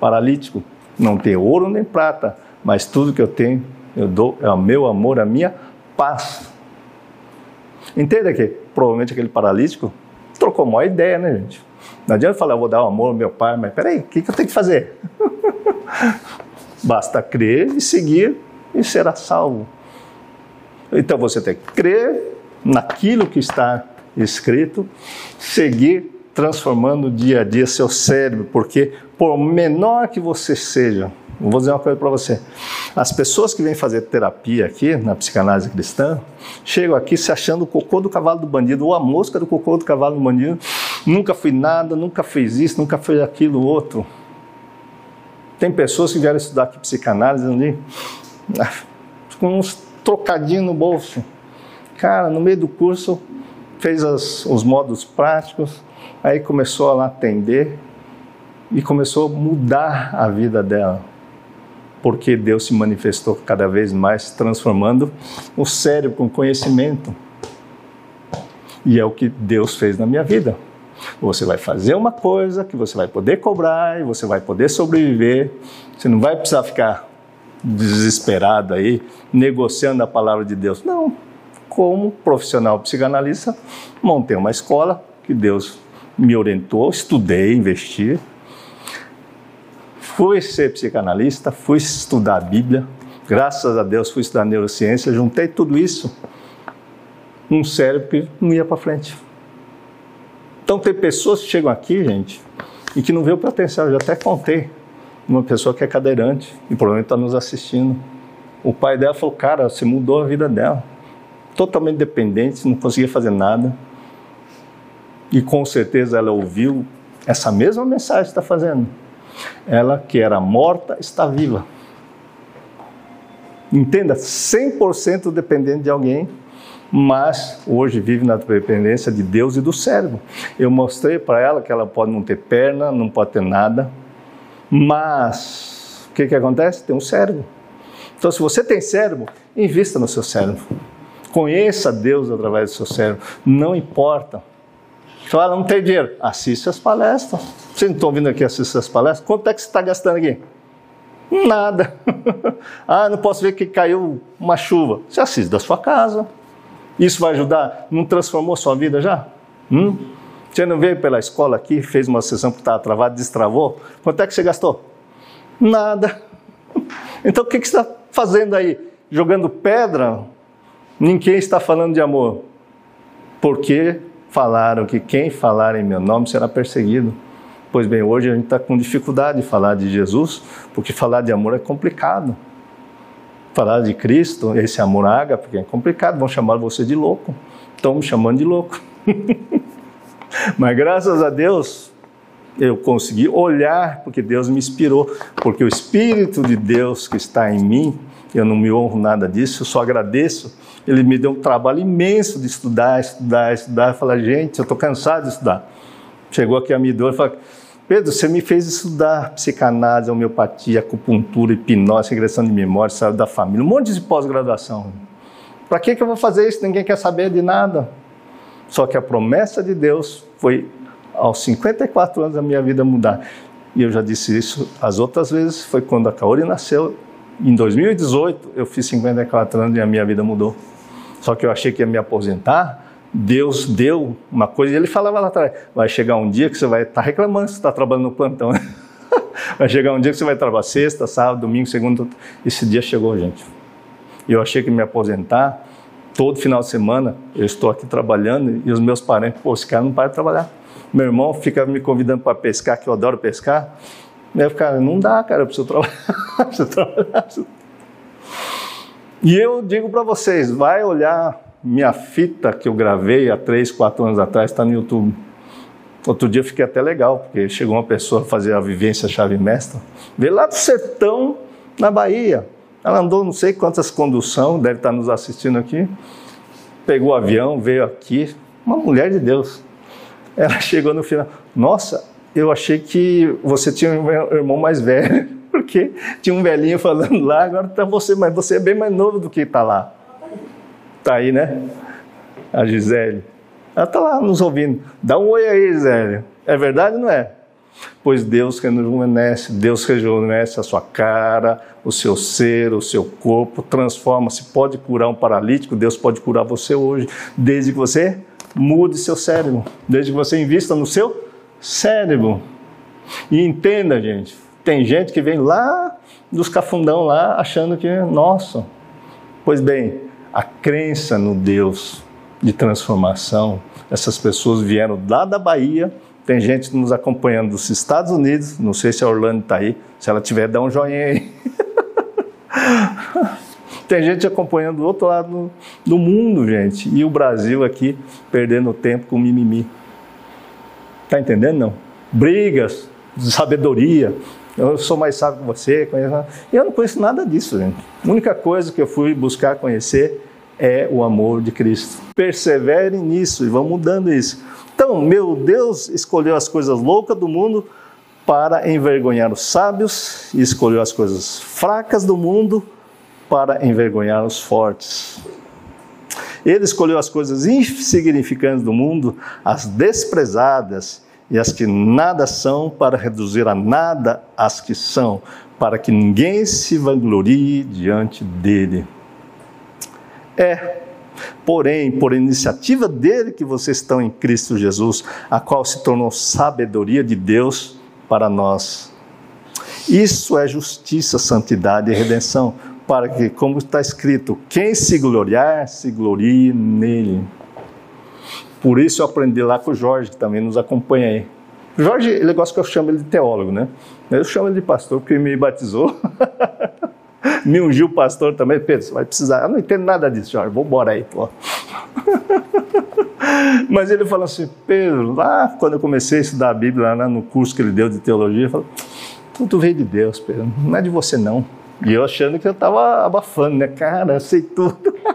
paralítico. Não tem ouro nem prata, mas tudo que eu tenho, eu dou, é o meu amor, a minha paz. Entenda que provavelmente aquele paralítico trocou uma ideia, né, gente? Não adianta falar, eu vou dar um amor ao meu pai, mas peraí, o que, que eu tenho que fazer? Basta crer e seguir e será salvo. Então você tem que crer naquilo que está escrito, seguir transformando dia a dia seu cérebro, porque por menor que você seja, vou dizer uma coisa para você. As pessoas que vêm fazer terapia aqui na psicanálise cristã chegam aqui se achando o cocô do cavalo do bandido ou a mosca do cocô do cavalo do bandido. Nunca fui nada, nunca fez isso, nunca fez aquilo outro. Tem pessoas que vieram estudar aqui psicanálise ali com uns trocadinhos no bolso. Cara, no meio do curso fez as, os modos práticos, aí começou a atender e começou a mudar a vida dela. Porque Deus se manifestou cada vez mais, transformando o cérebro com conhecimento. E é o que Deus fez na minha vida. Você vai fazer uma coisa que você vai poder cobrar e você vai poder sobreviver. Você não vai precisar ficar desesperado aí, negociando a palavra de Deus. Não. Como profissional psicanalista, montei uma escola que Deus me orientou, estudei, investi. Fui ser psicanalista, fui estudar a Bíblia. Graças a Deus fui estudar neurociência, juntei tudo isso um cérebro que não ia para frente. Então tem pessoas que chegam aqui, gente, e que não vê o potencial. Eu já até contei uma pessoa que é cadeirante e provavelmente está nos assistindo. O pai dela falou, cara, você mudou a vida dela. Totalmente dependente, não conseguia fazer nada. E com certeza ela ouviu essa mesma mensagem que está fazendo. Ela que era morta está viva. Entenda, 100% dependente de alguém mas hoje vive na dependência de Deus e do cérebro. Eu mostrei para ela que ela pode não ter perna, não pode ter nada, mas o que, que acontece? Tem um cérebro. Então, se você tem cérebro, invista no seu cérebro. Conheça Deus através do seu cérebro. Não importa. Fala, não tem dinheiro. Assiste as palestras. Vocês não estão vindo aqui assistir as palestras? Quanto é que você está gastando aqui? Nada. ah, não posso ver que caiu uma chuva. Você assiste da sua casa. Isso vai ajudar? Não transformou sua vida já? Hum? Você não veio pela escola aqui, fez uma sessão que estava travada, destravou? Quanto é que você gastou? Nada. Então o que, que você está fazendo aí? Jogando pedra? Ninguém está falando de amor. Porque falaram que quem falar em meu nome será perseguido. Pois bem, hoje a gente está com dificuldade de falar de Jesus, porque falar de amor é complicado falar de Cristo, esse amor ágape, porque é complicado, vão chamar você de louco. Estão me chamando de louco. Mas graças a Deus, eu consegui olhar, porque Deus me inspirou, porque o Espírito de Deus que está em mim, eu não me honro nada disso, eu só agradeço. Ele me deu um trabalho imenso de estudar, estudar, estudar. Falar, gente, eu estou cansado de estudar. Chegou aqui a minha dor e falou, Pedro, você me fez estudar psicanálise, homeopatia, acupuntura, hipnose, regressão de memória, saúde da família, um monte de pós-graduação. Para que, que eu vou fazer isso? Ninguém quer saber de nada. Só que a promessa de Deus foi aos 54 anos da minha vida mudar. E eu já disse isso as outras vezes, foi quando a Kaori nasceu. Em 2018, eu fiz 54 anos e a minha vida mudou. Só que eu achei que ia me aposentar Deus deu uma coisa, e ele falava lá atrás: vai chegar um dia que você vai estar tá reclamando você está trabalhando no plantão. vai chegar um dia que você vai trabalhar sexta, sábado, domingo, segunda. Esse dia chegou, gente. Eu achei que me aposentar, todo final de semana, eu estou aqui trabalhando e os meus parentes, pô, esse cara não para de trabalhar. Meu irmão fica me convidando para pescar, que eu adoro pescar. Eu ficava, não dá, cara, eu preciso trabalhar. preciso trabalhar. E eu digo para vocês, vai olhar minha fita que eu gravei há três, quatro anos atrás está no YouTube. Outro dia eu fiquei até legal, porque chegou uma pessoa a fazer a vivência chave mestra, veio lá do sertão, na Bahia. Ela andou não sei quantas condução, deve estar nos assistindo aqui. Pegou o avião, veio aqui, uma mulher de Deus. Ela chegou no final, nossa, eu achei que você tinha um irmão mais velho, porque tinha um velhinho falando lá, agora está você, mas você é bem mais novo do que está lá. Está aí, né? A Gisele. Ela está lá nos ouvindo. Dá um oi aí, Gisele. É verdade ou não é? Pois Deus rejuvenesce, Deus rejuvenesce a sua cara, o seu ser, o seu corpo, transforma. Se pode curar um paralítico, Deus pode curar você hoje, desde que você mude seu cérebro, desde que você invista no seu cérebro. E entenda, gente, tem gente que vem lá dos cafundão lá achando que, nossa, pois bem, a crença no Deus de transformação. Essas pessoas vieram lá da Bahia, tem gente nos acompanhando dos Estados Unidos, não sei se a Orlando está aí, se ela tiver, dá um joinha aí. tem gente acompanhando do outro lado do mundo, gente, e o Brasil aqui perdendo tempo com mimimi. Tá entendendo, não? Brigas, sabedoria, eu sou mais sábio que você. Eu não conheço nada disso, gente. A única coisa que eu fui buscar conhecer é o amor de Cristo. Persevere nisso e vão mudando isso. Então, meu Deus escolheu as coisas loucas do mundo para envergonhar os sábios e escolheu as coisas fracas do mundo para envergonhar os fortes. Ele escolheu as coisas insignificantes do mundo, as desprezadas e as que nada são, para reduzir a nada as que são, para que ninguém se vanglorie diante dele. É, porém, por iniciativa dele que vocês estão em Cristo Jesus, a qual se tornou sabedoria de Deus para nós. Isso é justiça, santidade e redenção para que, como está escrito, quem se gloriar, se glorie nele. Por isso eu aprendi lá com o Jorge, que também nos acompanha aí. O Jorge, ele gosta que eu chamo ele de teólogo, né? Eu chamo ele de pastor porque me batizou. me ungiu pastor também. Pedro, você vai precisar. Eu não entendo nada disso, Jorge. Vou embora aí, pô. Mas ele falou assim, Pedro, lá quando eu comecei a estudar a Bíblia, lá no curso que ele deu de teologia, ele falou, tudo veio de Deus, Pedro. Não é de você, não. E eu achando que eu estava abafando, né? Cara, eu sei tudo.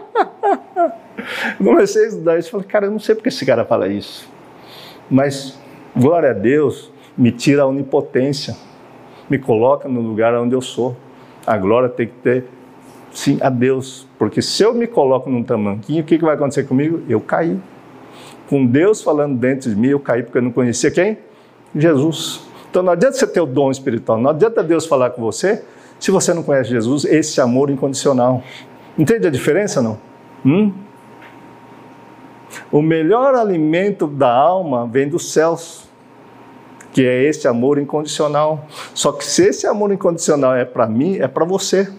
Comecei a estudar isso e falei, cara, eu não sei porque esse cara fala isso. Mas, glória a Deus, me tira a onipotência, me coloca no lugar onde eu sou. A glória tem que ter, sim, a Deus. Porque se eu me coloco num tamanquinho, o que, que vai acontecer comigo? Eu caí. Com Deus falando dentro de mim, eu caí porque eu não conhecia quem? Jesus. Então não adianta você ter o dom espiritual, não adianta Deus falar com você se você não conhece Jesus, esse amor incondicional. Entende a diferença não? Hum? O melhor alimento da alma vem dos céus, que é esse amor incondicional. Só que se esse amor incondicional é para mim, é para você.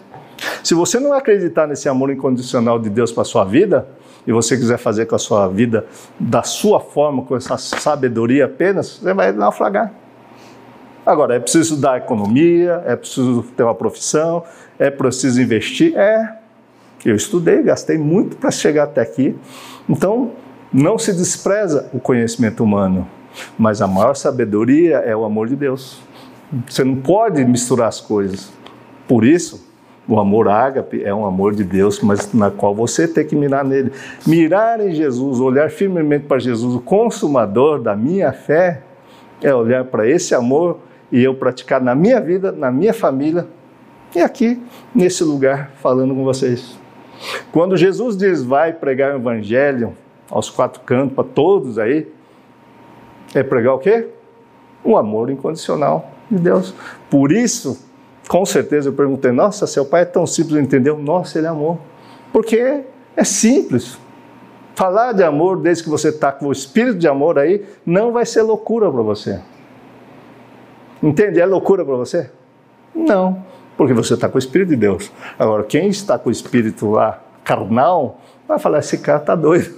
Se você não acreditar nesse amor incondicional de Deus para sua vida, e você quiser fazer com a sua vida da sua forma, com essa sabedoria apenas, você vai naufragar. Agora, é preciso dar economia, é preciso ter uma profissão, é preciso investir. É. Eu estudei, gastei muito para chegar até aqui. Então, não se despreza o conhecimento humano, mas a maior sabedoria é o amor de Deus. Você não pode misturar as coisas. Por isso, o amor ágape é um amor de Deus, mas na qual você tem que mirar nele. Mirar em Jesus, olhar firmemente para Jesus, o consumador da minha fé, é olhar para esse amor e eu praticar na minha vida, na minha família e aqui nesse lugar falando com vocês. Quando Jesus diz vai pregar o evangelho aos quatro cantos para todos aí, é pregar o quê? O amor incondicional de Deus. Por isso, com certeza eu perguntei: "Nossa, seu pai é tão simples, entendeu?" Nossa, ele é amor. Porque é simples. Falar de amor, desde que você está com o espírito de amor aí, não vai ser loucura para você. Entende? É loucura para você? Não, porque você está com o Espírito de Deus. Agora, quem está com o Espírito lá carnal, vai falar: esse cara está doido.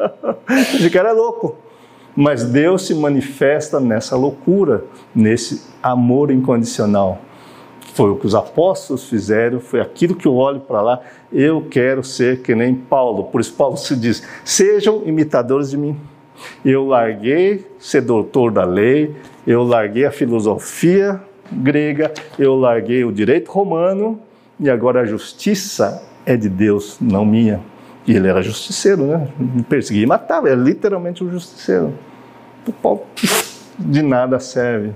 esse cara é louco. Mas Deus se manifesta nessa loucura, nesse amor incondicional. Foi o que os apóstolos fizeram, foi aquilo que eu olho para lá. Eu quero ser que nem Paulo. Por isso, Paulo se diz: sejam imitadores de mim. Eu larguei ser doutor da lei, eu larguei a filosofia grega, eu larguei o direito romano e agora a justiça é de Deus, não minha. E ele era justiceiro, né? Perseguia e matava, era literalmente um justiceiro. O pau de nada serve.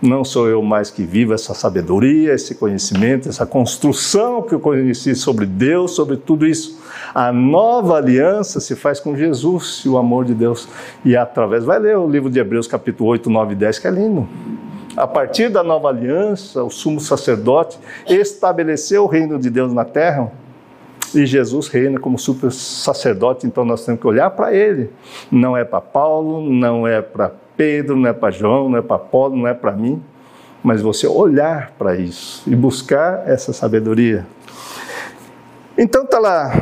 Não sou eu mais que vivo essa sabedoria, esse conhecimento, essa construção que eu conheci sobre Deus, sobre tudo isso. A nova aliança se faz com Jesus e o amor de Deus. E através, vai ler o livro de Hebreus, capítulo 8, 9 e 10, que é lindo. A partir da nova aliança, o sumo sacerdote estabeleceu o reino de Deus na terra e Jesus reina como super sacerdote, então nós temos que olhar para ele. Não é para Paulo, não é para Pedro, não é para João, não é para Paulo, não é para mim, mas você olhar para isso e buscar essa sabedoria. Então tá lá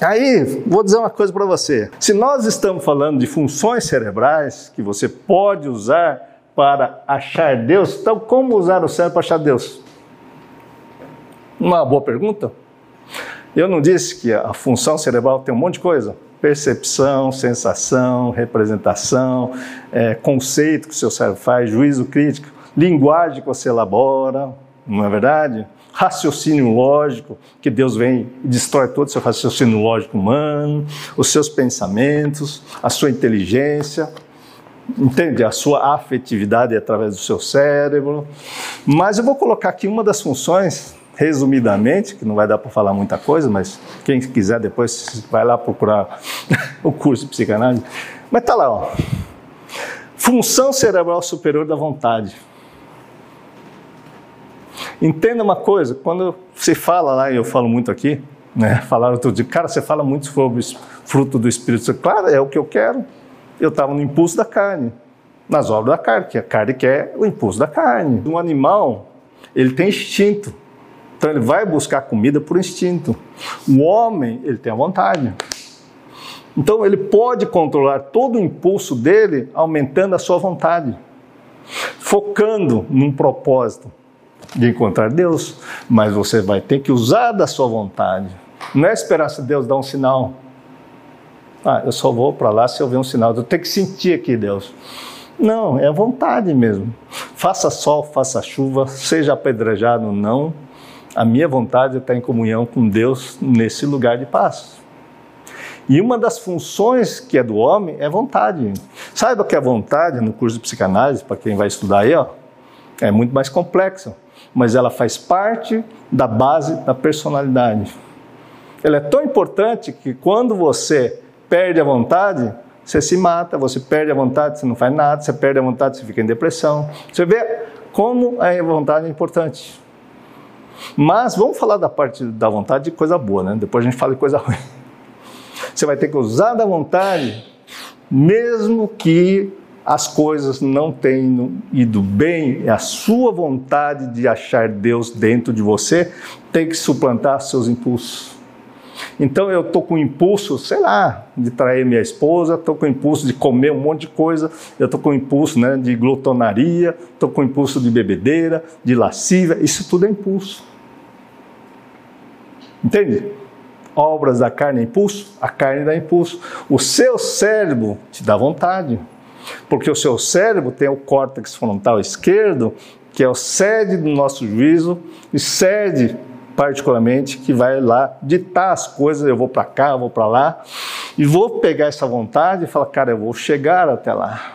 Aí, vou dizer uma coisa para você. Se nós estamos falando de funções cerebrais que você pode usar para achar Deus, então como usar o cérebro para achar Deus? Uma boa pergunta. Eu não disse que a função cerebral tem um monte de coisa? Percepção, sensação, representação, é, conceito que o seu cérebro faz, juízo crítico, linguagem que você elabora, não é verdade? raciocínio lógico, que Deus vem e destrói todo o seu raciocínio lógico humano, os seus pensamentos, a sua inteligência, entende? A sua afetividade através do seu cérebro. Mas eu vou colocar aqui uma das funções, resumidamente, que não vai dar para falar muita coisa, mas quem quiser depois vai lá procurar o curso de psicanálise. Mas tá lá, ó. Função cerebral superior da vontade. Entenda uma coisa, quando se fala lá, e eu falo muito aqui, né? Falaram outro dia, cara, você fala muito sobre fruto do Espírito Santo. Claro, é o que eu quero. Eu estava no impulso da carne, nas obras da carne, que a carne quer o impulso da carne. Um animal, ele tem instinto. Então ele vai buscar comida por instinto. O homem, ele tem a vontade. Então ele pode controlar todo o impulso dele aumentando a sua vontade, focando num propósito de encontrar Deus, mas você vai ter que usar da sua vontade. Não é esperar se Deus dar um sinal. Ah, eu só vou para lá se eu ver um sinal. Eu tenho que sentir aqui Deus. Não, é vontade mesmo. Faça sol, faça chuva, seja apedrejado ou não, a minha vontade é estar em comunhão com Deus nesse lugar de paz. E uma das funções que é do homem é vontade. Saiba que a vontade, no curso de psicanálise, para quem vai estudar aí, ó, é muito mais complexa, mas ela faz parte da base da personalidade. Ela é tão importante que quando você perde a vontade, você se mata, você perde a vontade, você não faz nada, você perde a vontade, você fica em depressão. Você vê como a vontade é importante. Mas vamos falar da parte da vontade de coisa boa, né? Depois a gente fala de coisa ruim. Você vai ter que usar da vontade, mesmo que as coisas não tenham ido bem, a sua vontade de achar Deus dentro de você tem que suplantar seus impulsos. Então eu estou com impulso, sei lá, de trair minha esposa, estou com impulso de comer um monte de coisa, eu estou com impulso né, de glutonaria, estou com impulso de bebedeira, de lascívia, isso tudo é impulso. Entende? Obras da carne é impulso, a carne dá impulso. O seu cérebro te dá vontade, porque o seu cérebro tem o córtex frontal esquerdo, que é o sede do nosso juízo e sede particularmente que vai lá ditar as coisas, eu vou para cá, eu vou para lá, e vou pegar essa vontade e falar, cara, eu vou chegar até lá.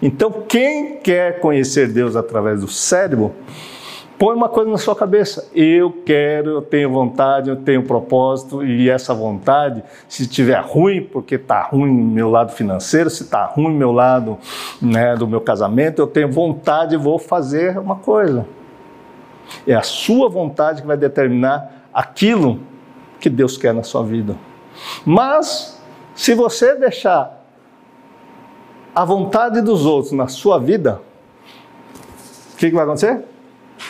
Então, quem quer conhecer Deus através do cérebro, põe uma coisa na sua cabeça. Eu quero, eu tenho vontade, eu tenho propósito, e essa vontade, se estiver ruim, porque está ruim meu lado financeiro, se está ruim meu lado né, do meu casamento, eu tenho vontade e vou fazer uma coisa. É a sua vontade que vai determinar aquilo que Deus quer na sua vida. Mas, se você deixar a vontade dos outros na sua vida, o que, que vai acontecer?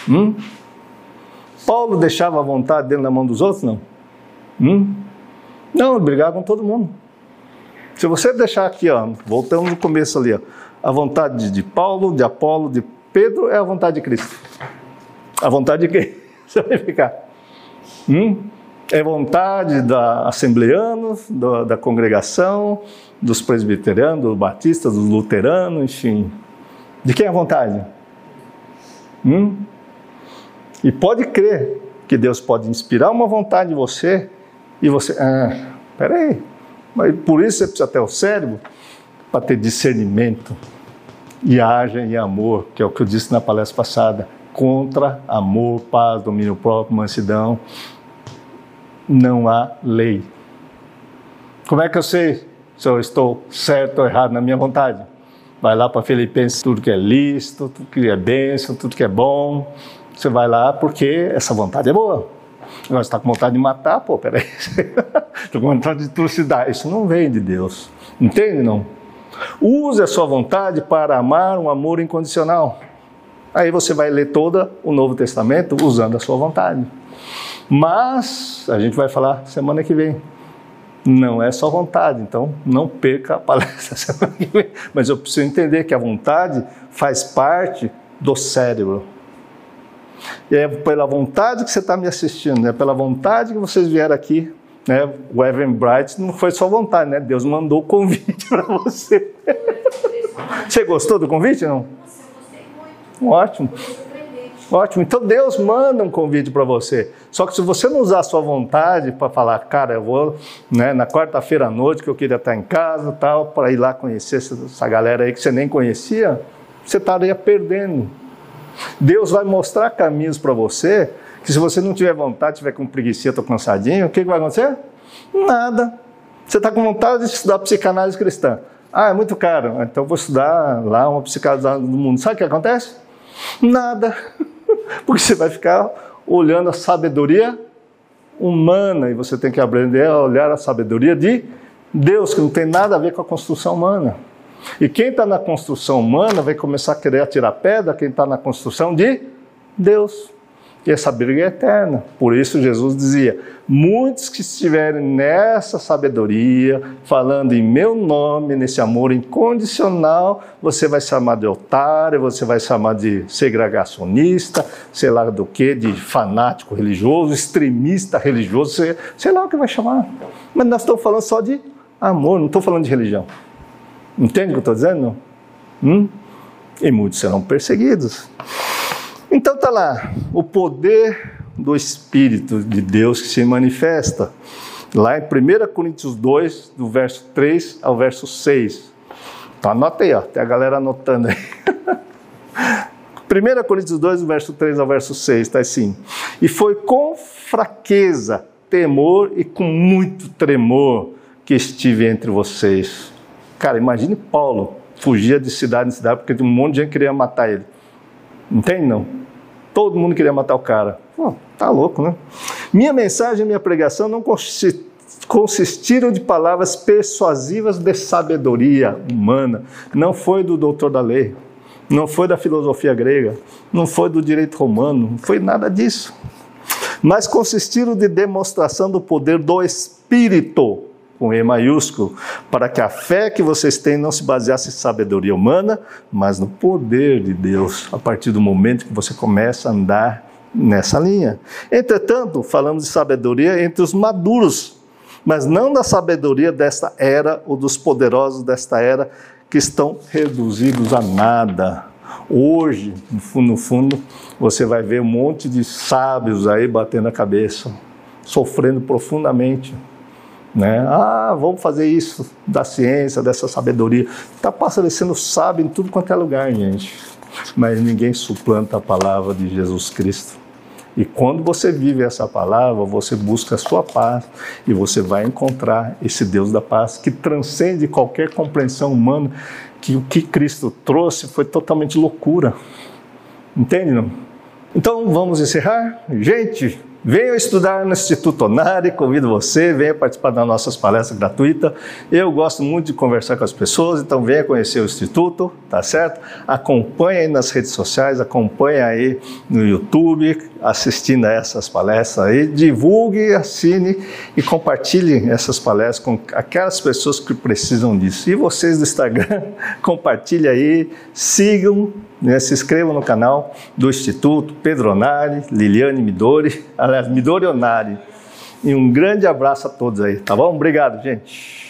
Hum? Paulo deixava a vontade dele na mão dos outros? Não. Hum? Não, brigava com todo mundo. Se você deixar aqui, ó, voltamos no começo ali, ó, a vontade de Paulo, de Apolo, de Pedro é a vontade de Cristo. A vontade de quem? Você vai ficar. Hum? É vontade da assembleanos, da, da congregação, dos presbiterianos, dos batistas, dos luteranos, enfim. De quem é a vontade? Hum? E pode crer que Deus pode inspirar uma vontade em você e você. Ah, peraí. Mas por isso você precisa ter o cérebro para ter discernimento e haja em amor, que é o que eu disse na palestra passada. Contra amor, paz, domínio próprio, mansidão, não há lei. Como é que eu sei se eu estou certo ou errado na minha vontade? Vai lá para Filipenses, tudo que é lícito, tudo que é bênção, tudo que é bom, você vai lá porque essa vontade é boa. Agora você está com vontade de matar, pô, peraí. Estou com vontade de trucidar. Isso não vem de Deus. Entende, não? Use a sua vontade para amar um amor incondicional. Aí você vai ler todo o Novo Testamento usando a sua vontade. Mas, a gente vai falar semana que vem. Não é só vontade, então não perca a palestra semana que vem. Mas eu preciso entender que a vontade faz parte do cérebro. E é pela vontade que você está me assistindo, é pela vontade que vocês vieram aqui. Né? O Evan Bright não foi só vontade, né? Deus mandou o convite para você. Você gostou do convite, não? Ótimo. Ótimo. Então Deus manda um convite para você. Só que se você não usar a sua vontade para falar, cara, eu vou né, na quarta-feira à noite que eu queria estar em casa tal, para ir lá conhecer essa galera aí que você nem conhecia, você estaria perdendo. Deus vai mostrar caminhos para você que se você não tiver vontade, tiver com preguiça, estou cansadinho, o que, que vai acontecer? Nada. Você está com vontade de estudar psicanálise cristã. Ah, é muito caro. Então vou estudar lá uma psicanálise do mundo. Sabe o que acontece? Nada. Porque você vai ficar olhando a sabedoria humana e você tem que aprender a olhar a sabedoria de Deus, que não tem nada a ver com a construção humana. E quem está na construção humana vai começar a querer atirar pedra, quem está na construção de Deus. E essa briga é eterna. Por isso Jesus dizia: muitos que estiverem nessa sabedoria, falando em meu nome, nesse amor incondicional, você vai chamar de otário, você vai chamar de segregacionista, sei lá do que, de fanático religioso, extremista religioso, sei, sei lá o que vai chamar. Mas nós estamos falando só de amor, não estou falando de religião. Entende o que eu estou dizendo? Hum? E muitos serão perseguidos. Então está lá, o poder do Espírito de Deus que se manifesta. Lá em 1 Coríntios 2, do verso 3 ao verso 6. Então anota aí, ó, tem a galera anotando aí. 1 Coríntios 2, do verso 3 ao verso 6, está assim. E foi com fraqueza, temor e com muito tremor que estive entre vocês. Cara, imagine Paulo, fugia de cidade em cidade porque um monte de gente queria matar ele. Entende não? Todo mundo queria matar o cara. Pô, tá louco, né? Minha mensagem, minha pregação não consistiram de palavras persuasivas de sabedoria humana. Não foi do doutor da lei, não foi da filosofia grega, não foi do direito romano, não foi nada disso. Mas consistiram de demonstração do poder do Espírito com E maiúsculo, para que a fé que vocês têm não se baseasse em sabedoria humana, mas no poder de Deus, a partir do momento que você começa a andar nessa linha. Entretanto, falamos de sabedoria entre os maduros, mas não da sabedoria desta era ou dos poderosos desta era que estão reduzidos a nada. Hoje, no fundo, no fundo, você vai ver um monte de sábios aí batendo a cabeça, sofrendo profundamente né? Ah, vamos fazer isso da ciência, dessa sabedoria. Está parecendo sábio em tudo quanto é lugar, gente. Mas ninguém suplanta a palavra de Jesus Cristo. E quando você vive essa palavra, você busca a sua paz e você vai encontrar esse Deus da paz que transcende qualquer compreensão humana, que o que Cristo trouxe foi totalmente loucura. Entende? Não? Então vamos encerrar? Gente, Venha estudar no Instituto Onari, convido você, venha participar das nossas palestras gratuitas. Eu gosto muito de conversar com as pessoas, então venha conhecer o Instituto, tá certo? Acompanhe aí nas redes sociais, acompanhe aí no YouTube, assistindo a essas palestras aí, divulgue, assine e compartilhe essas palestras com aquelas pessoas que precisam disso. E vocês do Instagram, compartilhe aí, sigam, né, se inscrevam no canal do Instituto Pedro Onari, Liliane Midori, aliás, Midori Onari. E um grande abraço a todos aí, tá bom? Obrigado, gente.